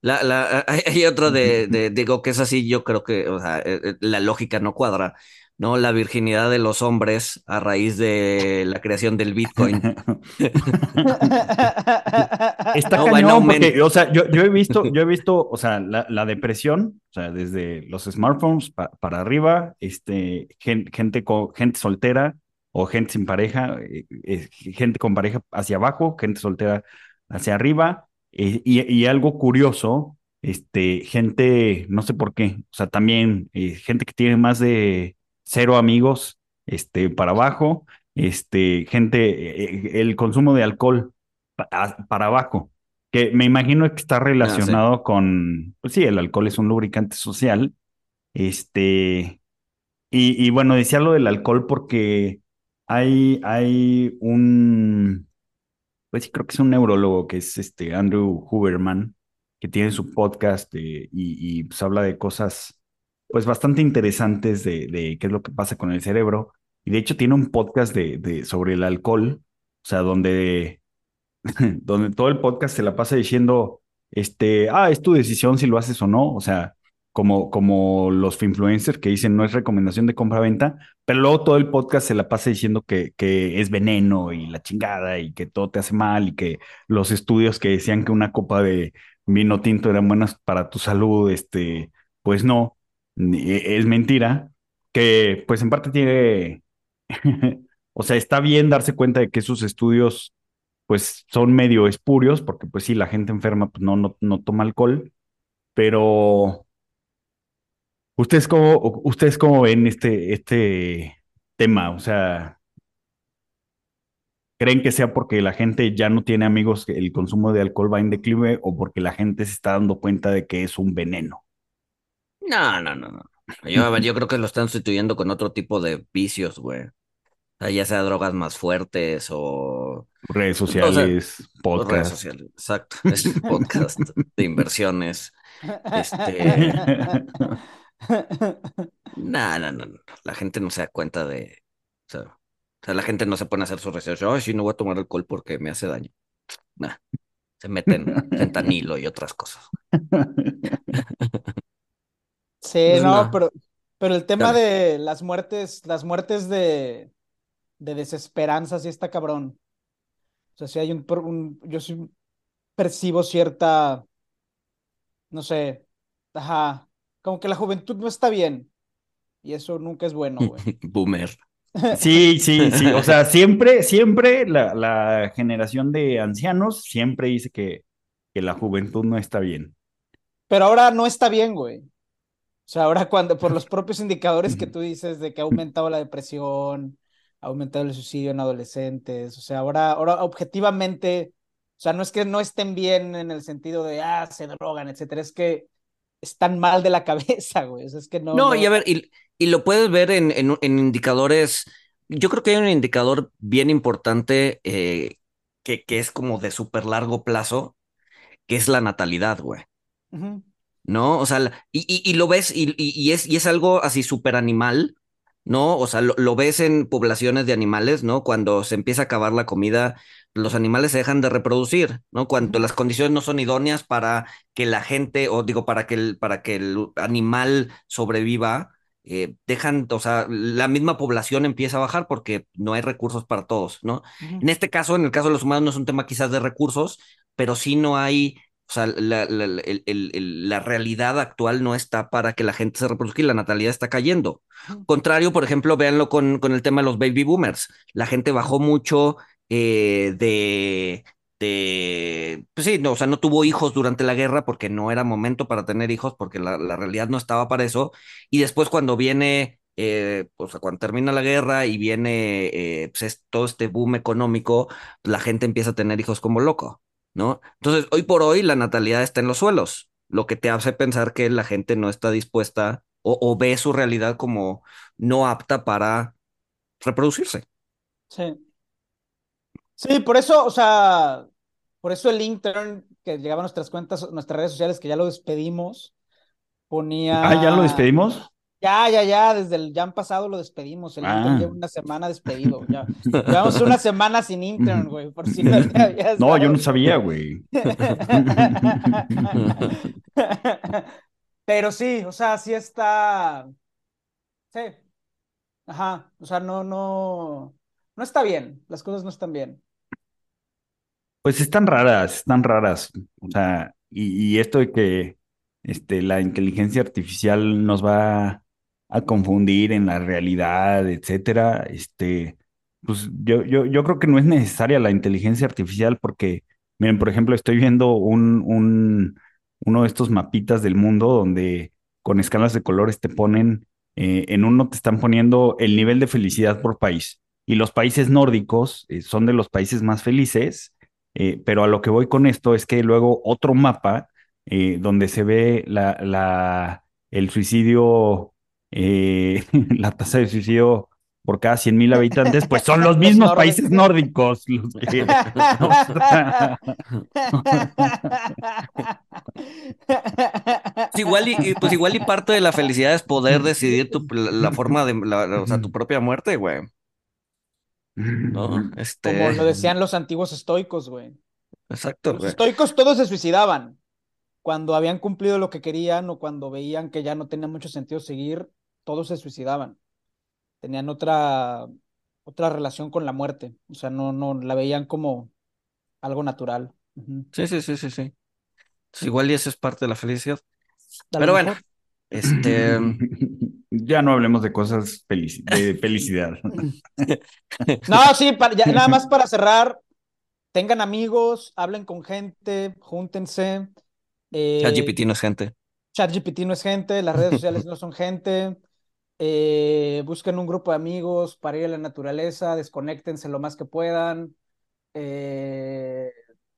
La, la, hay otro de, de, digo que es así, yo creo que, o sea, eh, eh, la lógica no cuadra. ¿No? La virginidad de los hombres a raíz de la creación del Bitcoin. Está cañón porque, o sea, yo, he visto, yo he visto, o sea, la, depresión, o sea, desde los smartphones para arriba, este, gente, gente, gente soltera o gente sin pareja, eh, eh, gente con pareja hacia abajo, gente soltera hacia arriba, eh, y, algo curioso, este, gente, no sé por qué, o sea, también gente que tiene más de cero amigos, este, para abajo, este, gente, eh, el consumo de alcohol para abajo, que me imagino que está ah, relacionado con, pues sí, el alcohol es un lubricante social, este, y, bueno, decía lo del alcohol porque hay, hay un, pues sí, creo que es un neurólogo que es este Andrew Huberman, que tiene su podcast eh, y, y pues habla de cosas pues bastante interesantes de, de, qué es lo que pasa con el cerebro. Y de hecho tiene un podcast de, de sobre el alcohol, o sea, donde, donde todo el podcast se la pasa diciendo, este, ah, es tu decisión si lo haces o no, o sea, como, como los influencers que dicen no es recomendación de compra-venta, pero luego todo el podcast se la pasa diciendo que, que es veneno y la chingada y que todo te hace mal y que los estudios que decían que una copa de vino tinto eran buenas para tu salud, este, pues no. E, es mentira, que pues en parte tiene, o sea, está bien darse cuenta de que esos estudios pues son medio espurios, porque pues sí, la gente enferma pues no, no, no toma alcohol, pero ¿ustedes cómo, ustedes cómo ven este, este tema? O sea, ¿creen que sea porque la gente ya no tiene amigos, que el consumo de alcohol va en declive o porque la gente se está dando cuenta de que es un veneno? No, no, no, no. Yo, yo creo que lo están sustituyendo con otro tipo de vicios, güey. O sea, ya sea drogas más fuertes o... Redes sociales, podcast. Redes sociales, exacto. podcast de inversiones. Este... no, no, no, La gente no se da cuenta de... O sea, la gente no se pone a hacer su research. Ay, sí, no voy a tomar alcohol porque me hace daño. Nah. Se meten fentanilo y otras cosas. Sí, no, pero, pero el tema de las muertes, las muertes de, de desesperanza sí está cabrón. O sea, si hay un, yo sí percibo cierta, no sé, ajá, como que la juventud no está bien. Y eso nunca es bueno, güey. Boomer. Sí, sí, sí. O sea, siempre, siempre la, la generación de ancianos siempre dice que, que la juventud no está bien. Pero ahora no está bien, güey. O sea, ahora cuando, por los propios indicadores que tú dices de que ha aumentado la depresión, ha aumentado el suicidio en adolescentes, o sea, ahora, ahora objetivamente, o sea, no es que no estén bien en el sentido de, ah, se drogan, etcétera, es que están mal de la cabeza, güey. O sea, es que no. No, y a ver, y, y lo puedes ver en, en, en, indicadores. Yo creo que hay un indicador bien importante eh, que, que, es como de súper largo plazo, que es la natalidad, güey. ¿No? O sea, y, y, y lo ves, y, y, es, y es algo así súper animal, ¿no? O sea, lo, lo, ves en poblaciones de animales, ¿no? Cuando se empieza a acabar la comida, los animales se dejan de reproducir, ¿no? Cuando las condiciones no son idóneas para que la gente, o digo, para que el, para que el animal sobreviva, eh, dejan, o sea, la misma población empieza a bajar porque no hay recursos para todos, ¿no? En este caso, en el caso de los humanos, no es un tema quizás de recursos, pero sí no hay, o sea, la, la, la realidad actual no está para que la gente se reproduzca y la natalidad está cayendo. Contrario, por ejemplo, véanlo con, con el tema de los baby boomers. La gente bajó mucho eh, de, de, pues sí, no, o sea, no tuvo hijos durante la guerra porque no era momento para tener hijos, porque la, realidad no estaba para eso. Y después cuando viene, eh, o sea, cuando termina la guerra y viene eh, pues todo este boom económico, la gente empieza a tener hijos como loco, ¿no? Entonces, hoy por hoy la natalidad está en los suelos, lo que te hace pensar que la gente no está dispuesta o, o ve su realidad como no apta para reproducirse. Sí. Sí, por eso, o sea, por eso el intern que llegaba a nuestras cuentas, nuestras redes sociales, que ya lo despedimos, ponía. Ah, ya lo despedimos. Ya, ya, ya, desde el ya pasado lo despedimos. El intern lleva ah. una semana despedido. Ya. Llevamos una semana sin intern, güey, por si no No, yo no sabía, güey. Pero sí, o sea, sí está. Sí. Ajá. O sea, no, no. No está bien. Las cosas no están bien. Pues están raras, están raras. O sea, y, esto de que este, la inteligencia artificial nos va a confundir en la realidad, etcétera, este, pues yo, yo, yo creo que no es necesaria la inteligencia artificial porque, miren, por ejemplo, estoy viendo un, un, uno de estos mapitas del mundo donde con escalas de colores te ponen, eh, en uno te están poniendo el nivel de felicidad por país. Y los países nórdicos eh, son de los países más felices eh, pero a lo que voy con esto es que luego otro mapa donde se ve la, la, el suicidio, eh, la tasa de suicidio por cada 100 mil habitantes, pues son los mismos países nórdicos los que... pues igual y, pues igual y parte de la felicidad es poder decidir tu, la, forma de, o sea, tu propia muerte, güey. Este... Como lo decían los antiguos estoicos, güey. Exacto. Los estoicos todos se suicidaban. Cuando habían cumplido lo que querían o cuando veían que ya no tenía mucho sentido seguir, todos se suicidaban. Tenían otra, otra relación con la muerte. O sea, no, no la veían como algo natural. Sí, sí, sí, sí, sí. igual y eso es parte de la felicidad. Pero bueno, este. Ya no hablemos de cosas de felicidad. no, sí, nada más para cerrar. Tengan amigos, hablen con gente, júntense. Eh, ChatGPT no es gente. ChatGPT no es gente, las redes sociales no son gente. Eh, busquen un grupo de amigos para ir a la naturaleza, desconéctense lo más que puedan. Eh,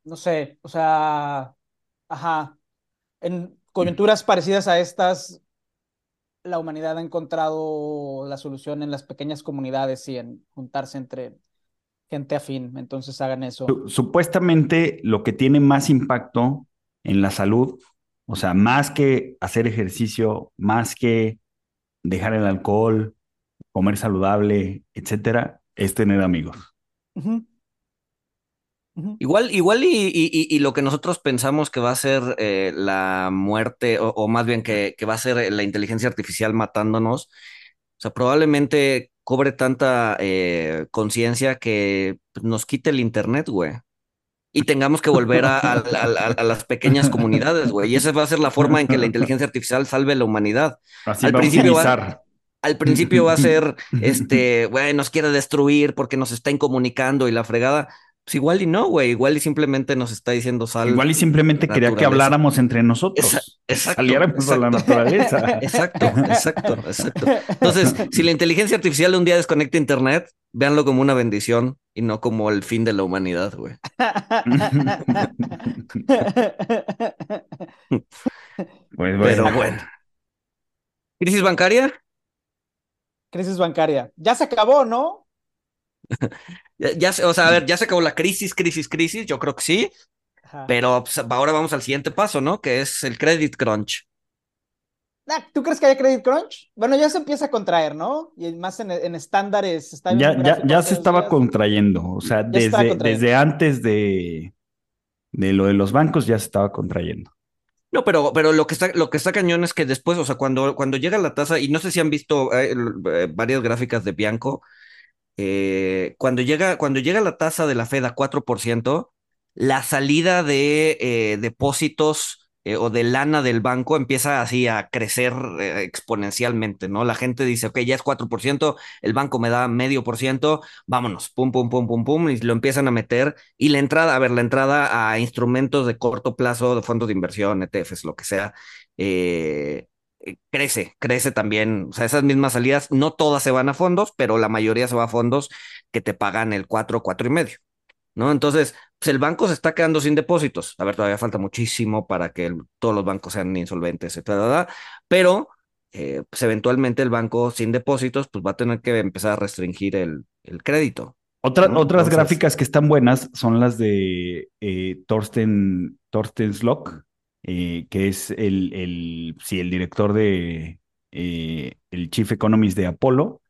no sé, o sea, ajá. En coyunturas parecidas a estas, la humanidad ha encontrado la solución en las pequeñas comunidades y en juntarse entre gente afín. Entonces hagan eso. Supuestamente lo que tiene más impacto en la salud, o sea, más que hacer ejercicio, más que dejar el alcohol, comer saludable, etcétera, es tener amigos. Igual, igual y, lo que nosotros pensamos que va a ser eh, la muerte, o, más bien que, va a ser la inteligencia artificial matándonos, o sea, probablemente cobre tanta eh, conciencia que nos quite el internet, güey. Y tengamos que volver a, las pequeñas comunidades, güey. Y esa va a ser la forma en que la inteligencia artificial salve la humanidad. Así al principio al principio va a ser, este, güey, nos quiere destruir porque nos está incomunicando y la fregada. Pues igual y no, güey. Igual y simplemente nos está diciendo sal. Igual y simplemente quería que habláramos entre nosotros. exacto. Saliéramos a la naturaleza. Exacto, exacto, exacto. Entonces, si la inteligencia artificial un día desconecta internet, véanlo como una bendición y no como el fin de la humanidad, güey. pues bueno. Pero bueno. ¿Crisis bancaria? Crisis bancaria. Ya se acabó, ¿no? ya, o sea, a ver, ya se acabó la crisis, crisis, crisis, yo creo que sí. Pero pues, ahora vamos al siguiente paso, ¿no? Que es el credit crunch. Ah, ¿Tú crees que hay credit crunch? Bueno, ya se empieza a contraer, ¿no? Y más en, estándares. Está ya, ya, ya se estaba contrayendo. O sea, desde, desde antes de, de lo de los bancos ya se estaba contrayendo. No, pero, pero lo que está, lo que está cañón es que después, o sea, cuando, cuando llega la tasa, y no sé si han visto eh, eh, varias gráficas de Bianco, eh, cuando, llega, cuando llega la tasa de la Fed a 4%, la salida de eh, depósitos eh, o de lana del banco empieza así a crecer exponencialmente, ¿no? La gente dice, ok, ya es 4%, el banco me da medio por ciento, vámonos, pum, pum, pum, pum, pum, y lo empiezan a meter. Y la entrada, a ver, la entrada a instrumentos de corto plazo, de fondos de inversión, ETFs, lo que sea, eh, crece, crece también. O sea, esas mismas salidas, no todas se van a fondos, pero la mayoría se va a fondos que te pagan el 4, 4 y medio. ¿No? Entonces, pues el banco se está quedando sin depósitos. A ver, todavía falta muchísimo para que todos los bancos sean insolventes, etcétera, pero eh, pues eventualmente el banco sin depósitos pues va a tener que empezar a restringir el, el crédito. Otras gráficas que están buenas son las de eh, Thorsten, Thorsten Slock, eh, que es el, el, sí, el director de, eh, el Chief Economist de Apolo,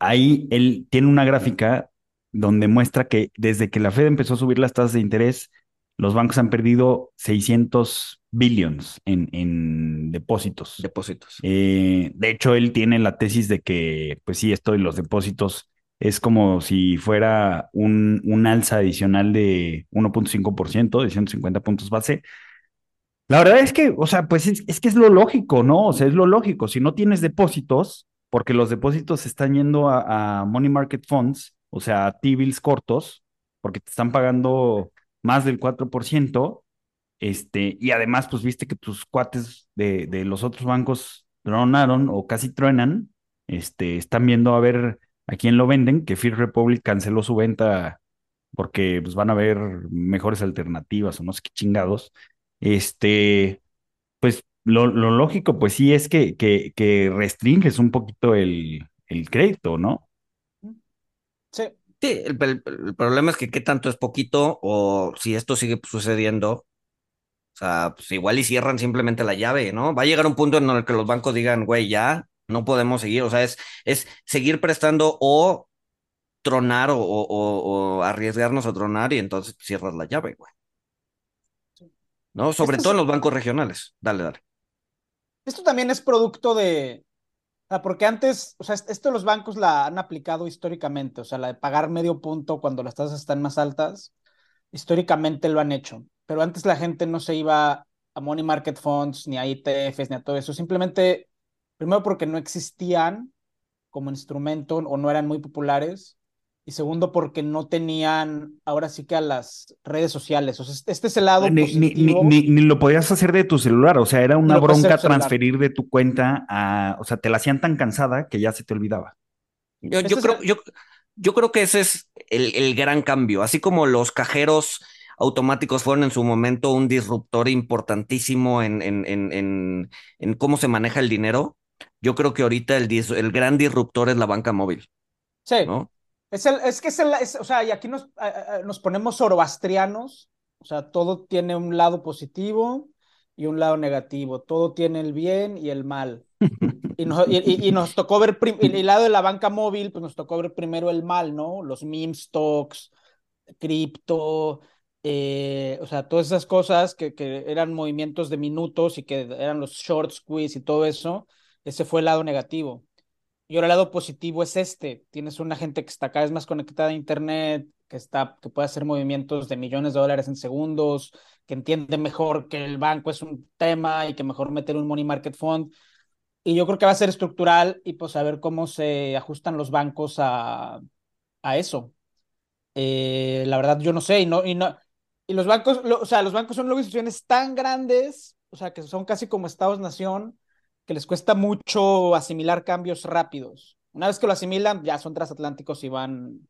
ahí él tiene una gráfica donde muestra que desde que la Fed empezó a subir las tasas de interés, los bancos han perdido 600 billions en, en depósitos. Depósitos. Eh, de hecho, él tiene la tesis de que, pues sí, esto de los depósitos es como si fuera un, un alza adicional de 1.5%, de 150 puntos base, la verdad es que, o sea, pues es, que es lo lógico, ¿no? O sea, es lo lógico. Si no tienes depósitos, porque los depósitos están yendo a, money market funds, o sea, T-bills cortos, porque te están pagando más del 4%, este, y además, pues viste que tus cuates de, los otros bancos tronaron o casi truenan, este, están viendo a ver a quién lo venden, que First Republic canceló su venta porque pues, van a ver mejores alternativas o no sé qué chingados. Este, pues lo, lógico, pues sí, es que, que, restringes un poquito el, el crédito, ¿no? Sí. Sí, el, problema es que qué tanto es poquito o si esto sigue sucediendo, o sea, pues igual y cierran simplemente la llave, ¿no? Va a llegar un punto en el que los bancos digan, güey, ya no podemos seguir, o sea, es, es seguir prestando o tronar o, o, o arriesgarnos a tronar y entonces cierras la llave, güey. ¿No? Sobre todo en los bancos regionales. Dale, dale. Esto también es producto de, porque antes, o sea, esto los bancos la han aplicado históricamente, o sea, la de pagar medio punto cuando las tasas están más altas, históricamente lo han hecho, pero antes la gente no se iba a money market funds, ni a ITFs, ni a todo eso, simplemente, primero porque no existían como instrumento o no eran muy populares, y segundo porque no tenían ahora sí que a las redes sociales. O sea, este, este es el lado ni, positivo. Ni, ni, lo podías hacer de tu celular, o sea, era una bronca transferir de tu cuenta a, o sea, te la hacían tan cansada que ya se te olvidaba. Yo, yo creo, yo, yo creo que ese es el, el gran cambio, así como los cajeros automáticos fueron en su momento un disruptor importantísimo en, en, en, en, cómo se maneja el dinero. yo creo que ahorita el, el gran disruptor es la banca móvil. Sí. Es, el, es que es el, o sea, y aquí nos, nos ponemos zoroastrianos, o sea, todo tiene un lado positivo y un lado negativo, todo tiene el bien y el mal. Y nos, y, nos tocó ver, el lado de la banca móvil, pues nos tocó ver primero el mal, ¿no? Los meme stocks, cripto, eh, o sea, todas esas cosas que, que, eran movimientos de minutos y que eran los short squeeze y todo eso, ese fue el lado negativo. Y ahora el lado positivo es este. Tienes una gente que está cada vez más conectada a Internet, que, está, que puede hacer movimientos de millones de dólares en segundos, que entiende mejor que el banco es un tema y que mejor meter un money market fund. Y yo creo que va a ser estructural y pues a ver cómo se ajustan los bancos a, a eso. Eh, la verdad, yo no sé, y no, y no, y los bancos, o sea, los bancos son organizaciones tan grandes, o sea, que son casi como estados-nación, que les cuesta mucho asimilar cambios rápidos. Una vez que lo asimilan, ya son transatlánticos y van,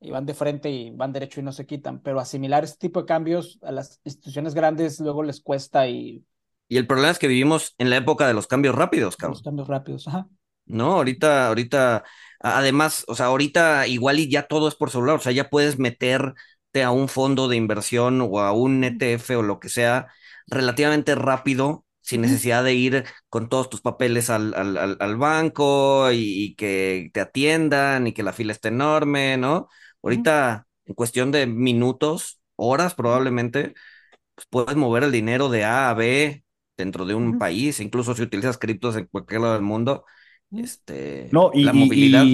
y van de frente y van derecho y no se quitan. Pero asimilar este tipo de cambios a las instituciones grandes luego les cuesta y. Y el problema es que vivimos en la época de los cambios rápidos, cabrón. Los cambios rápidos, ajá. No, ahorita, ahorita, además, o sea, ahorita igual y ya todo es por celular, o sea, ya puedes meterte a un fondo de inversión o a un ETF o lo que sea relativamente rápido sin necesidad de ir con todos tus papeles al, al, banco y, que te atiendan y que la fila esté enorme, ¿no? Ahorita, en cuestión de minutos, horas probablemente, pues puedes mover el dinero de A a B dentro de un país, incluso si utilizas criptos en cualquier lado del mundo. Este, no, y, la movilidad,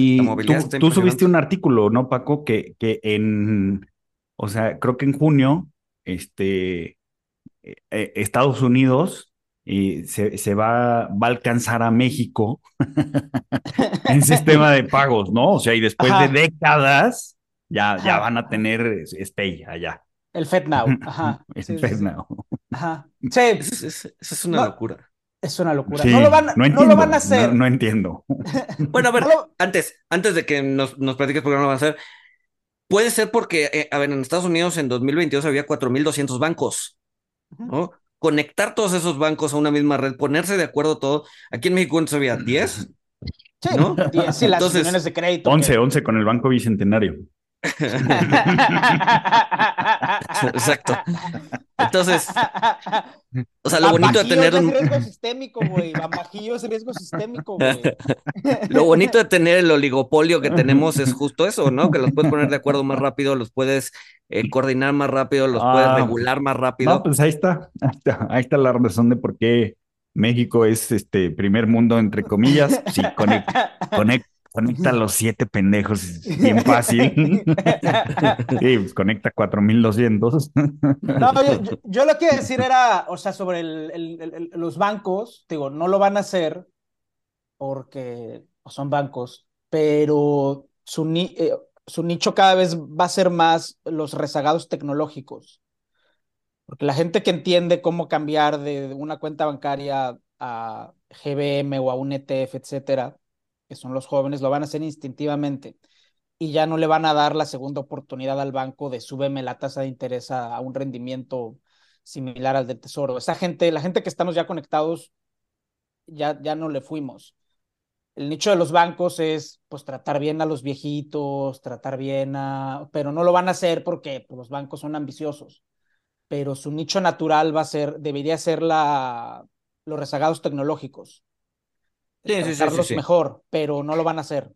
tú, subiste un artículo, ¿no, Paco? Que, que en, o sea, creo que en junio, este, eh, eh, Estados Unidos y se, se va, va, a alcanzar a México en sistema de pagos, ¿no? O sea, y después de décadas ya, ya van a tener SPAY allá. El FedNow, ajá. El FedNow. Ajá. Sí. Eso es, una locura. Es una locura. no, lo van, no, lo van, a hacer. No, entiendo. bueno, a ver, antes, antes de que nos, nos platiques por qué no lo van a hacer, puede ser porque, eh, a ver, en Estados Unidos en 2022 había 4.200 bancos, ¿no? Conectar todos esos bancos a una misma red, ponerse de acuerdo todo. Aquí en México ¿cuántos había? ¿10? Sí, ¿no? 10, sí, las Entonces, de crédito. 11, 11 con el Banco Bicentenario. Exacto. Entonces, o sea, lo bonito de tener un. Es riesgo sistémico, güey. Bambajillo es riesgo sistémico, güey. Lo bonito de tener el oligopolio que tenemos es justo eso, ¿no? Que los puedes poner de acuerdo más rápido, los puedes eh, coordinar más rápido, los puedes ah. regular más rápido. No, pues ahí está, ahí está, ahí está la razón de por qué México es este primer mundo, entre comillas. Sí, conecta, conecta Conecta los siete pendejos, bien fácil. sí, pues conecta 4200. no, yo, yo, lo que decir era, o sea, sobre el, los bancos, digo, no lo van a hacer porque son bancos, pero su, eh, su nicho cada vez va a ser más los rezagados tecnológicos. Porque la gente que entiende cómo cambiar de una cuenta bancaria a GBM o a un ETF, etcétera, que son los jóvenes, lo van a hacer instintivamente y ya no le van a dar la segunda oportunidad al banco de súbeme la tasa de interés a, un rendimiento similar al del tesoro. Esa gente, la gente que estamos ya conectados, ya, ya no le fuimos. El nicho de los bancos es pues tratar bien a los viejitos, tratar bien a, pero no lo van a hacer porque pues, los bancos son ambiciosos. Pero su nicho natural va a ser, debería ser la, los rezagados tecnológicos sí, sí, sí, mejor, pero no lo van a hacer.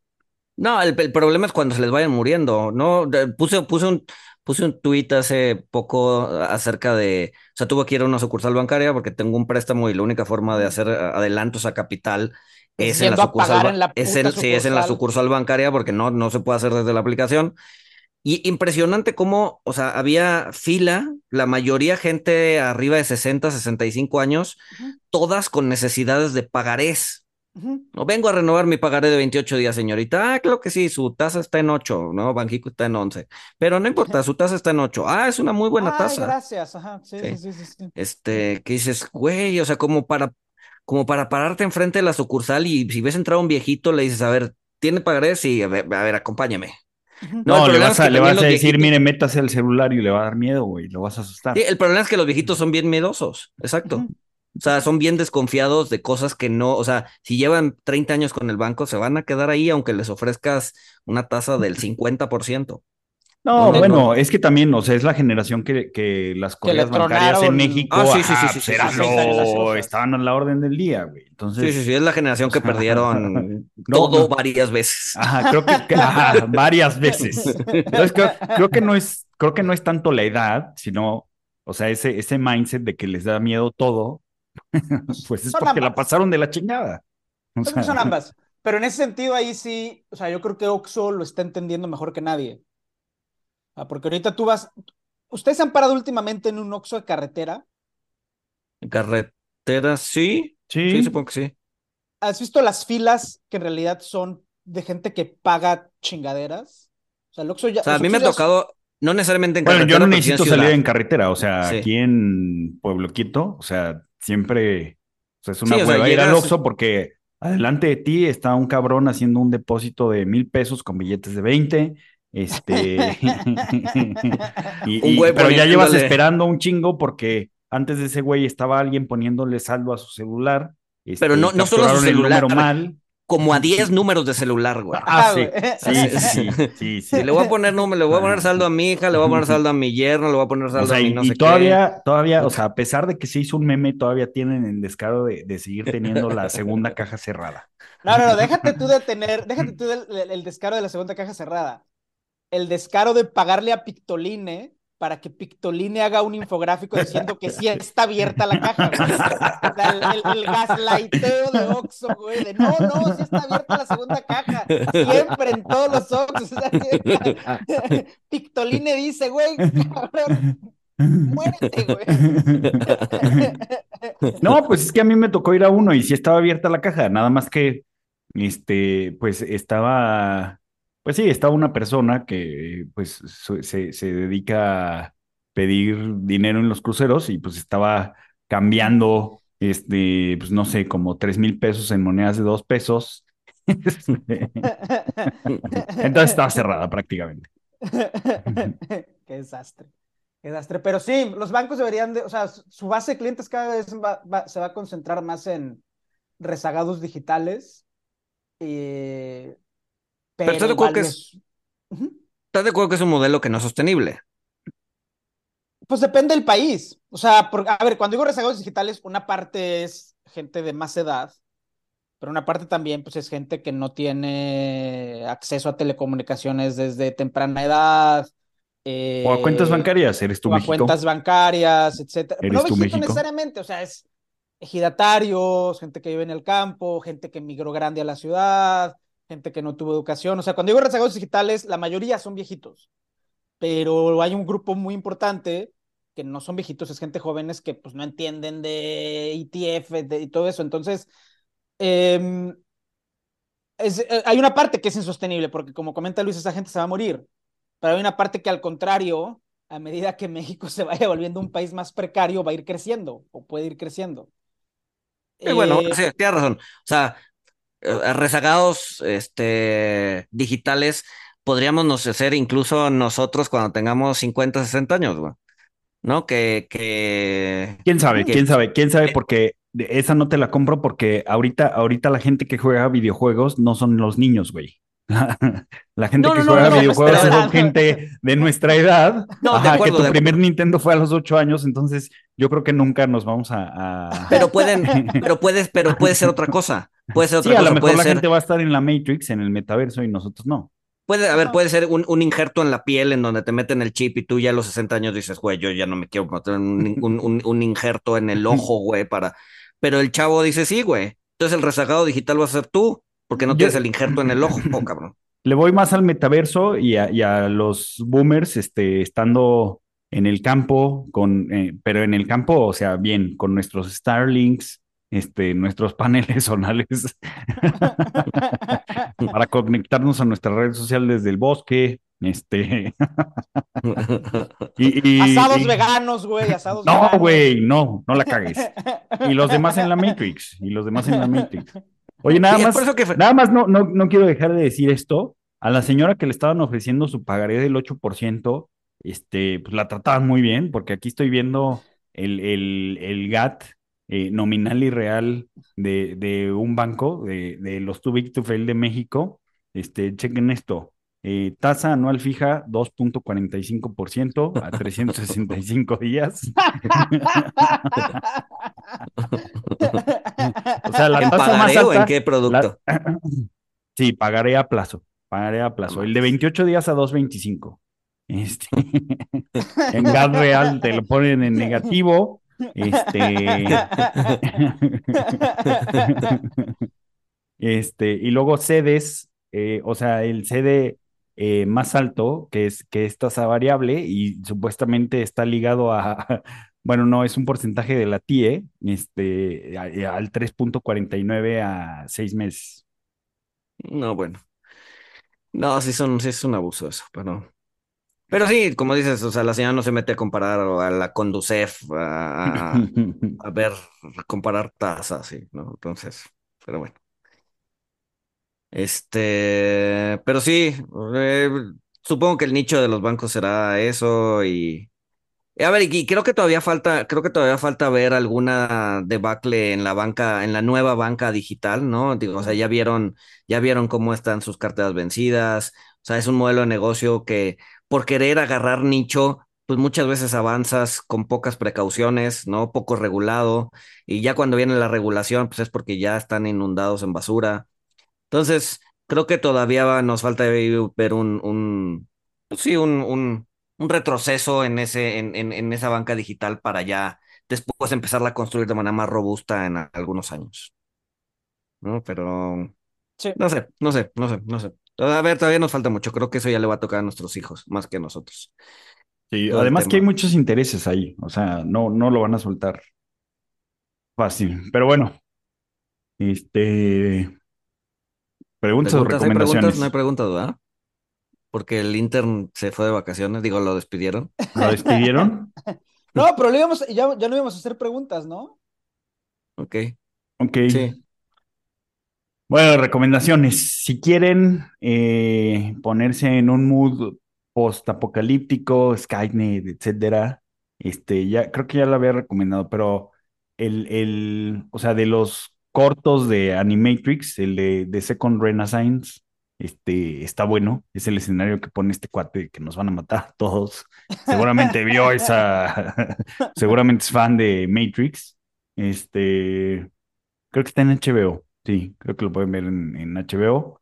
No, el, problema es cuando se les vayan muriendo, ¿no? Puse, puse un, puse un tuit hace poco acerca de, o sea, tuve que ir a una sucursal bancaria porque tengo un préstamo y la única forma de hacer adelantos a capital es en la sucursal, es Sí, es en la sucursal bancaria porque no, no se puede hacer desde la aplicación. Y impresionante cómo, o sea, había fila, la mayoría gente arriba de 60, 65 años, todas con necesidades de pagarés. No vengo a renovar mi pagaré de 28 días, señorita. Ah, claro que sí, su tasa está en 8, ¿no? Banjico está en 11. Pero no importa, su tasa está en 8. Ah, es una muy buena Ay, tasa. Gracias, ajá. Sí, sí, sí, sí, Este, que dices, güey, o sea, como para, como para pararte enfrente de la sucursal y si ves entrar un viejito, le dices, a ver, ¿tiene pagaré? Sí, a ver, a ver acompáñame. No, le vas a, le vas a decir, mire, métase el celular y le va a dar miedo, güey, lo vas a asustar. Sí, el problema es que los viejitos son bien miedosos, exacto. O sea, son bien desconfiados de cosas que no, o sea, si llevan 30 años con el banco, se van a quedar ahí aunque les ofrezcas una tasa del 50%. No, bueno, es que también, o sea, es la generación que, que las correas bancarias en México ah, sí, sí, sí, sí, estaban a la orden del día, güey. Entonces, sí, sí, sí, es la generación que perdieron todo varias veces. Ajá, creo que, varias veces. Entonces, creo, que no es, creo que no es tanto la edad, sino, o sea, ese, ese mindset de que les da miedo todo, pues es porque la pasaron de la chingada. son ambas. Pero en ese sentido ahí sí, o sea, yo creo que Oxo lo está entendiendo mejor que nadie. Ah, porque ahorita tú vas. ¿Ustedes han parado últimamente en un Oxxo de carretera? ¿En carretera? Sí. Sí. Sí, supongo que sí. ¿Has visto las filas que en realidad son de gente que paga chingaderas? O sea, el Oxxo ya. O sea, a mí me ha tocado, no necesariamente en bueno, carretera. Yo no necesito salir en carretera, o sea, aquí en Pueblo Quito, o sea, siempre. O sea, es una sí, ir al Oxxo porque adelante de ti está un cabrón haciendo un depósito de mil pesos con billetes de 20 este. y, pero ya llevas esperando un chingo porque antes de ese güey estaba alguien poniéndole saldo a su celular. pero no, no solo a su celular. mal. Como a 10 números de celular, güey. Ah, sí. Sí, sí, sí, Le voy a poner le voy a poner saldo a mi hija, le voy a poner saldo a mi yerno, le voy a poner saldo a mi no y todavía, todavía, o sea, a pesar de que se hizo un meme, todavía tienen el descaro de, de seguir teniendo la segunda caja cerrada. No, no, no, déjate tú de tener, déjate tú el descaro de la segunda caja cerrada el descaro de pagarle a Pictoline para que Pictoline haga un infográfico diciendo que sí está abierta la caja, el, gaslighteo de Oxxo, güey, de no, no, sí está abierta la segunda caja, siempre en todos los Oxxos. Pictoline dice, güey, cabrón, muérete, güey. No, pues es que a mí me tocó ir a uno y sí estaba abierta la caja, nada más que, este, pues estaba pues sí, está una persona que pues se, se dedica a pedir dinero en los cruceros y pues estaba cambiando, este, pues no sé, como tres mil pesos en monedas de dos pesos. Entonces estaba cerrada prácticamente. Qué desastre. Qué desastre. Pero sí, los bancos deberían de, o sea, su base de clientes cada vez se va a concentrar más en rezagados digitales. Y pero, estás de acuerdo que es. ¿Estás de acuerdo que es un modelo que no es sostenible? Pues depende del país. O sea, a ver, cuando digo rezagados digitales, una parte es gente de más edad, pero una parte también pues es gente que no tiene acceso a telecomunicaciones desde temprana edad. o a cuentas eh, bancarias, eres tú o a cuentas bancarias, etcétera. no México necesariamente, o sea, es ejidatarios, gente que vive en el campo, gente que migró grande a la ciudad, gente que no tuvo educación. O sea, cuando digo rezagados digitales, la mayoría son viejitos, pero hay un grupo muy importante que no son viejitos, es gente jóvenes que pues no entienden de ETF y todo eso. Entonces, em, eh, hay una parte que es insostenible, porque como comenta Luis, esa gente se va a morir, pero hay una parte que al contrario, a medida que México se vaya volviendo un país más precario, va a ir creciendo o puede ir creciendo. bueno, eh, sí, tienes razón. O sea, eh, rezagados este, digitales podríamos nos ser incluso nosotros cuando tengamos 50, 60 años, güey. ¿No? Que, que... ¿Quién sabe? ¿Quién sabe? ¿Quién sabe? Porque esa no te la compro porque ahorita, ahorita la gente que juega videojuegos no son los niños, güey. La, gente que juega videojuegos es gente de nuestra edad. Ajá, que tu primer Nintendo fue a los ocho años, entonces yo creo que nunca nos vamos a. Pero pueden, pero puedes, pero puede ser otra cosa. Puede ser otra sí, a lo mejor la gente va a estar en la Matrix, en el metaverso, y nosotros no. Puede, a ver, puede ser un, un, injerto en la piel en donde te meten el chip y tú ya a los 60 años dices, güey, yo ya no me quiero meter un, un, un injerto en el ojo, güey, para. Pero el chavo dice, sí, güey. Entonces el rezagado digital va a ser tú, porque no tienes el injerto en el ojo, oh, cabrón. Le voy más al metaverso y a, y a los boomers, este, estando en el campo, con, eh, pero en el campo, o sea, bien, con nuestros Starlinks, este, nuestros paneles solares para conectarnos a nuestra red social desde el bosque. Este. y, asados veganos, güey, asados No, güey, no, no la cagues. Y los demás en la Matrix, y los demás en la Matrix. Oye, nada más, nada más no, no, no quiero dejar de decir esto. A la señora que le estaban ofreciendo su pagaré del 8%, este, pues la trataban muy bien, porque aquí estoy viendo el, el, el GAT eh, nominal y real de, de un banco, de, de, los Too Big to Fail de México. Este, chequen esto. Eh, tasa anual fija 2.45% a 365 días. o sea, la tasa más alta, o en qué producto? sí, pagaré a plazo. Pagaré a plazo. El de 28 días a 2.25. Este, en gas real te lo ponen en negativo. Este, este, y luego cedes, eh, o sea, el cede eh, más alto, que es, que es tasa variable y supuestamente está ligado a, bueno, no, es un porcentaje de la TIE, este, al 3.49 a 6 meses. No, bueno. No, sí, son, sí es un abuso eso, pero pero sí, como dices, o sea, la señora no se mete a comparar a la Conducef, a, a ver, comparar tasas, sí, ¿no? Entonces, pero bueno. Este, pero sí, eh, supongo que el nicho de los bancos será eso y... A ver, y creo que todavía falta, creo que todavía falta ver alguna debacle en la banca, en la nueva banca digital, ¿no? Digo, o sea, ya vieron, ya vieron cómo están sus carteras vencidas. O sea, es un modelo de negocio que por querer agarrar nicho, pues muchas veces avanzas con pocas precauciones, ¿no? Poco regulado, y ya cuando viene la regulación, pues es porque ya están inundados en basura. Entonces, creo que todavía nos falta ver un, un pues sí, un, un, un, retroceso en, ese, en, en, esa banca digital para ya después empezarla a construir de manera más robusta en algunos años. ¿No? Pero no sé, no sé, no sé, no sé. A ver, todavía nos falta mucho. Creo que eso ya le va a tocar a nuestros hijos, más que a nosotros. Sí, además que hay muchos intereses ahí. O sea, no, no lo van a soltar fácil. Pero bueno, este. Preguntas, o recomendaciones. Hay preguntas, no hay preguntas, ¿verdad? Porque el intern se fue de vacaciones, digo, lo despidieron. ¿Lo despidieron? no, pero ya, ya no íbamos a hacer preguntas, ¿no? Ok. Ok. Sí. Bueno, recomendaciones. Si quieren eh, ponerse en un mood post-apocalíptico, Skynet, etcétera, este, ya creo que ya lo había recomendado, pero el, el, o sea, de los cortos de Animatrix, el de, de Second Renaissance, este, está bueno. Es el escenario que pone este cuate que nos van a matar todos. Seguramente vio esa, seguramente es fan de Matrix. Este, creo que está en HBO. Sí, creo que lo pueden ver en, HBO.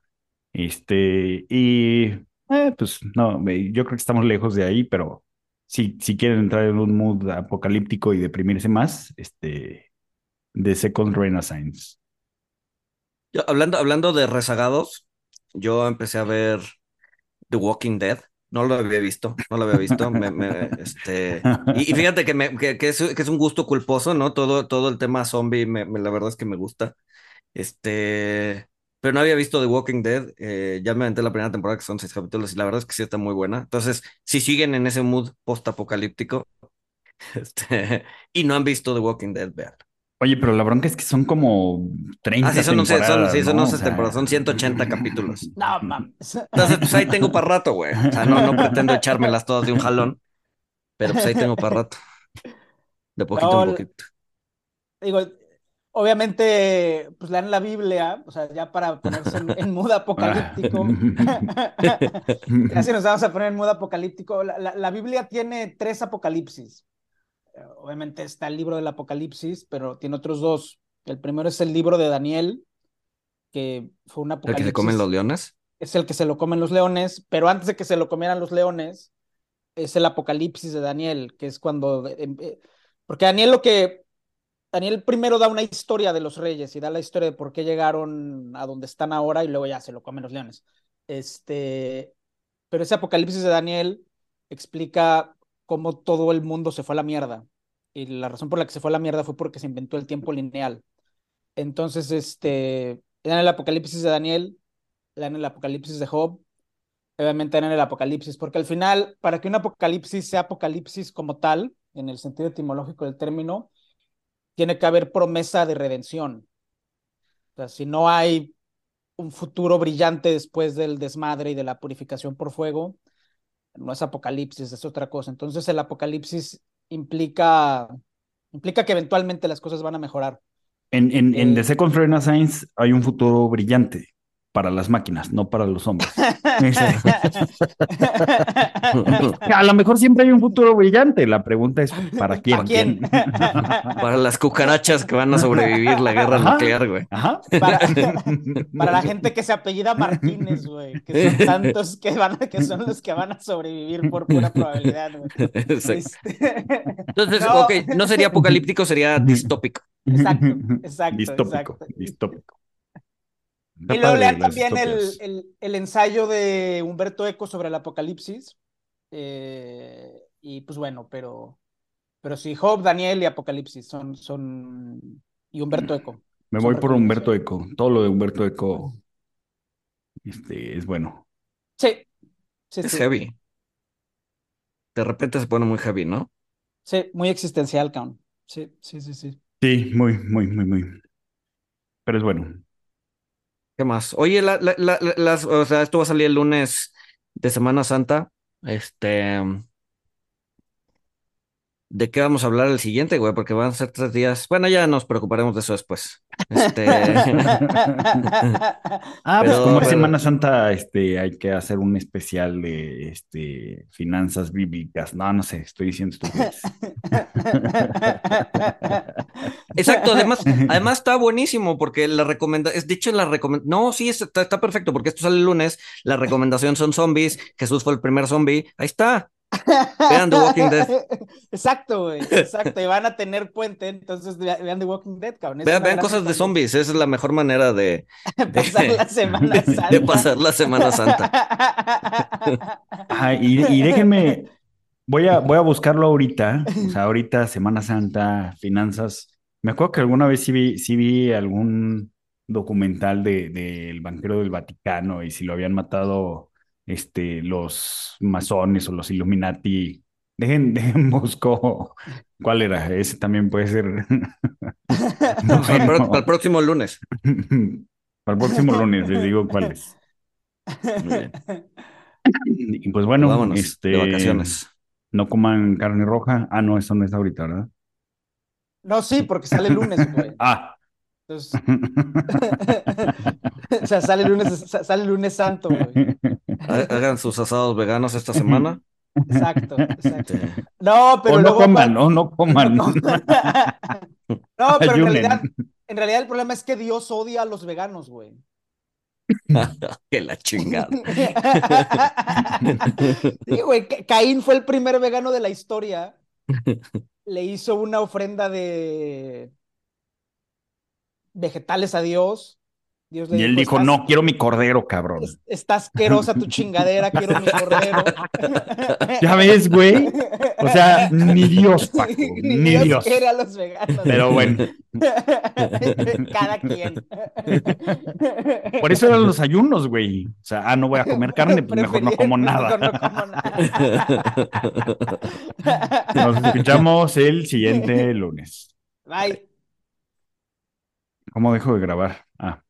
Este, y eh, pues no, yo creo que estamos lejos de ahí, pero si, si quieren entrar en un mood apocalíptico y deprimirse más, este, de Second Renaissance. hablando, hablando de rezagados, yo empecé a ver The Walking Dead. No lo había visto, no lo había visto. este, y, fíjate que, me, que, es, que, es, un gusto culposo, ¿no? Todo, todo el tema zombie, me, la verdad es que me gusta. Este, pero no había visto The Walking Dead. Eh, ya me aventé la primera temporada, que son seis capítulos, y la verdad es que sí está muy buena. Entonces, si siguen en ese mood post-apocalíptico este, y no han visto The Walking Dead, vean. Oye, pero la bronca es que son como 30 ah, sí, son, temporadas. sí, son 11 temporadas, son 180 capítulos. No, mames. Entonces, pues ahí tengo para rato, güey. O sea, no, no pretendo echármelas todas de un jalón, pero pues ahí tengo para rato. De poquito en poquito. Digo, obviamente, pues lean la Biblia, o sea, ya para ponerse en, mood apocalíptico. Casi nos vamos a poner en mood apocalíptico. La, Biblia tiene tres apocalipsis. Obviamente está el libro del apocalipsis, pero tiene otros dos. El primero es el libro de Daniel, que fue un apocalipsis. ¿El que se comen los leones? Es el que se lo comen los leones, pero antes de que se lo comieran los leones, es el apocalipsis de Daniel, que es cuando... Eh, eh, porque Daniel lo que Daniel primero da una historia de los reyes y da la historia de por qué llegaron a donde están ahora y luego ya se lo comen los leones. Este, pero ese apocalipsis de Daniel explica cómo todo el mundo se fue a la mierda. Y la razón por la que se fue a la mierda fue porque se inventó el tiempo lineal. Entonces, este, en el apocalipsis de Daniel, en el apocalipsis de Job, obviamente en el apocalipsis, porque al final, para que un apocalipsis sea apocalipsis como tal, en el sentido etimológico del término, tiene que haber promesa de redención. O sea, si no hay un futuro brillante después del desmadre y de la purificación por fuego, no es apocalipsis, es otra cosa. Entonces el apocalipsis implica Implica que eventualmente las cosas van a mejorar. En, en, en The eh, Second Renaissance hay un futuro brillante para las máquinas, no para los hombres. a lo mejor siempre hay un futuro brillante. La pregunta es: ¿para quién? ¿Para quién? para las cucarachas que van a sobrevivir la guerra nuclear, güey. Para, la gente que se apellida Martínez, güey. Que son tantos que, van que son los que van a sobrevivir por pura probabilidad, güey. Este, Entonces, no. ok, no sería apocalíptico, sería distópico. Exacto, exacto. Distópico, distópico. Y luego lean también el, el, ensayo de Humberto Eco sobre el apocalipsis. Eh, y pues bueno, pero, pero sí, Job, Daniel y Apocalipsis son, son, y Humberto Eco. Me voy por Humberto Eco. Todo lo de Humberto Eco este, es bueno. Sí. es heavy. De repente se pone muy heavy, ¿no? Sí, muy existencial, Count. Sí, sí, sí, sí. Sí, muy, muy, muy, muy. Pero es bueno. ¿Qué más? Oye, la, la, las, o sea, esto va a salir el lunes de Semana Santa. Este. ¿De qué vamos a hablar el siguiente, güey? Porque van a ser tres días. Bueno, ya nos preocuparemos de eso después. Este... ah, pues como es Semana Santa, este, hay que hacer un especial de este, finanzas bíblicas. No, no sé, estoy diciendo estupidez. Exacto, además, además está buenísimo porque la recomendación, de hecho, la recomendación, no, sí, está, está perfecto porque esto sale el lunes, la recomendación son zombies, Jesús fue el primer zombie, ahí está, Vean The Walking Dead. Exacto, güey. Exacto. Y van a tener puente, entonces vean The Walking Dead, cabrón. vean, cosas de zombies. Esa es la mejor manera de, pasar la Semana Santa. De pasar la Semana Santa. y, déjenme, voy a, voy a buscarlo ahorita. O sea, ahorita Semana Santa, finanzas. Me acuerdo que alguna vez sí vi, sí vi algún documental del de, banquero del Vaticano y si lo habían matado este, los masones o los Illuminati. Dejen, dejen busco cuál era. Ese también puede ser. para, el próximo lunes. para el próximo lunes les digo cuál es. Y pues bueno, este, vacaciones. No coman carne roja. Ah, no, eso no es ahorita, ¿verdad? No, sí, porque sale el lunes, güey. Ah. Entonces... o sea, sale el lunes, sale el lunes santo, güey. Hagan sus asados veganos esta semana. Exacto, exacto. No, pero. no coman, no, no coman. No, pero en realidad, en realidad el problema es que Dios odia a los veganos, güey. que la chingada. sí, güey, Caín fue el primer vegano de la historia. Le hizo una ofrenda de vegetales a Dios y él dijo, no, quiero mi cordero, cabrón. está asquerosa tu chingadera, quiero mi cordero. ya ves, güey. O sea, ni Dios, Paco, ni, Dios, quiere a los veganos. Pero bueno. Cada quien. Por eso eran los ayunos, güey. O sea, ah, no voy a comer carne, pues mejor no como nada. no como nada. Nos escuchamos el siguiente lunes. Bye. ¿Cómo dejo de grabar? Ah.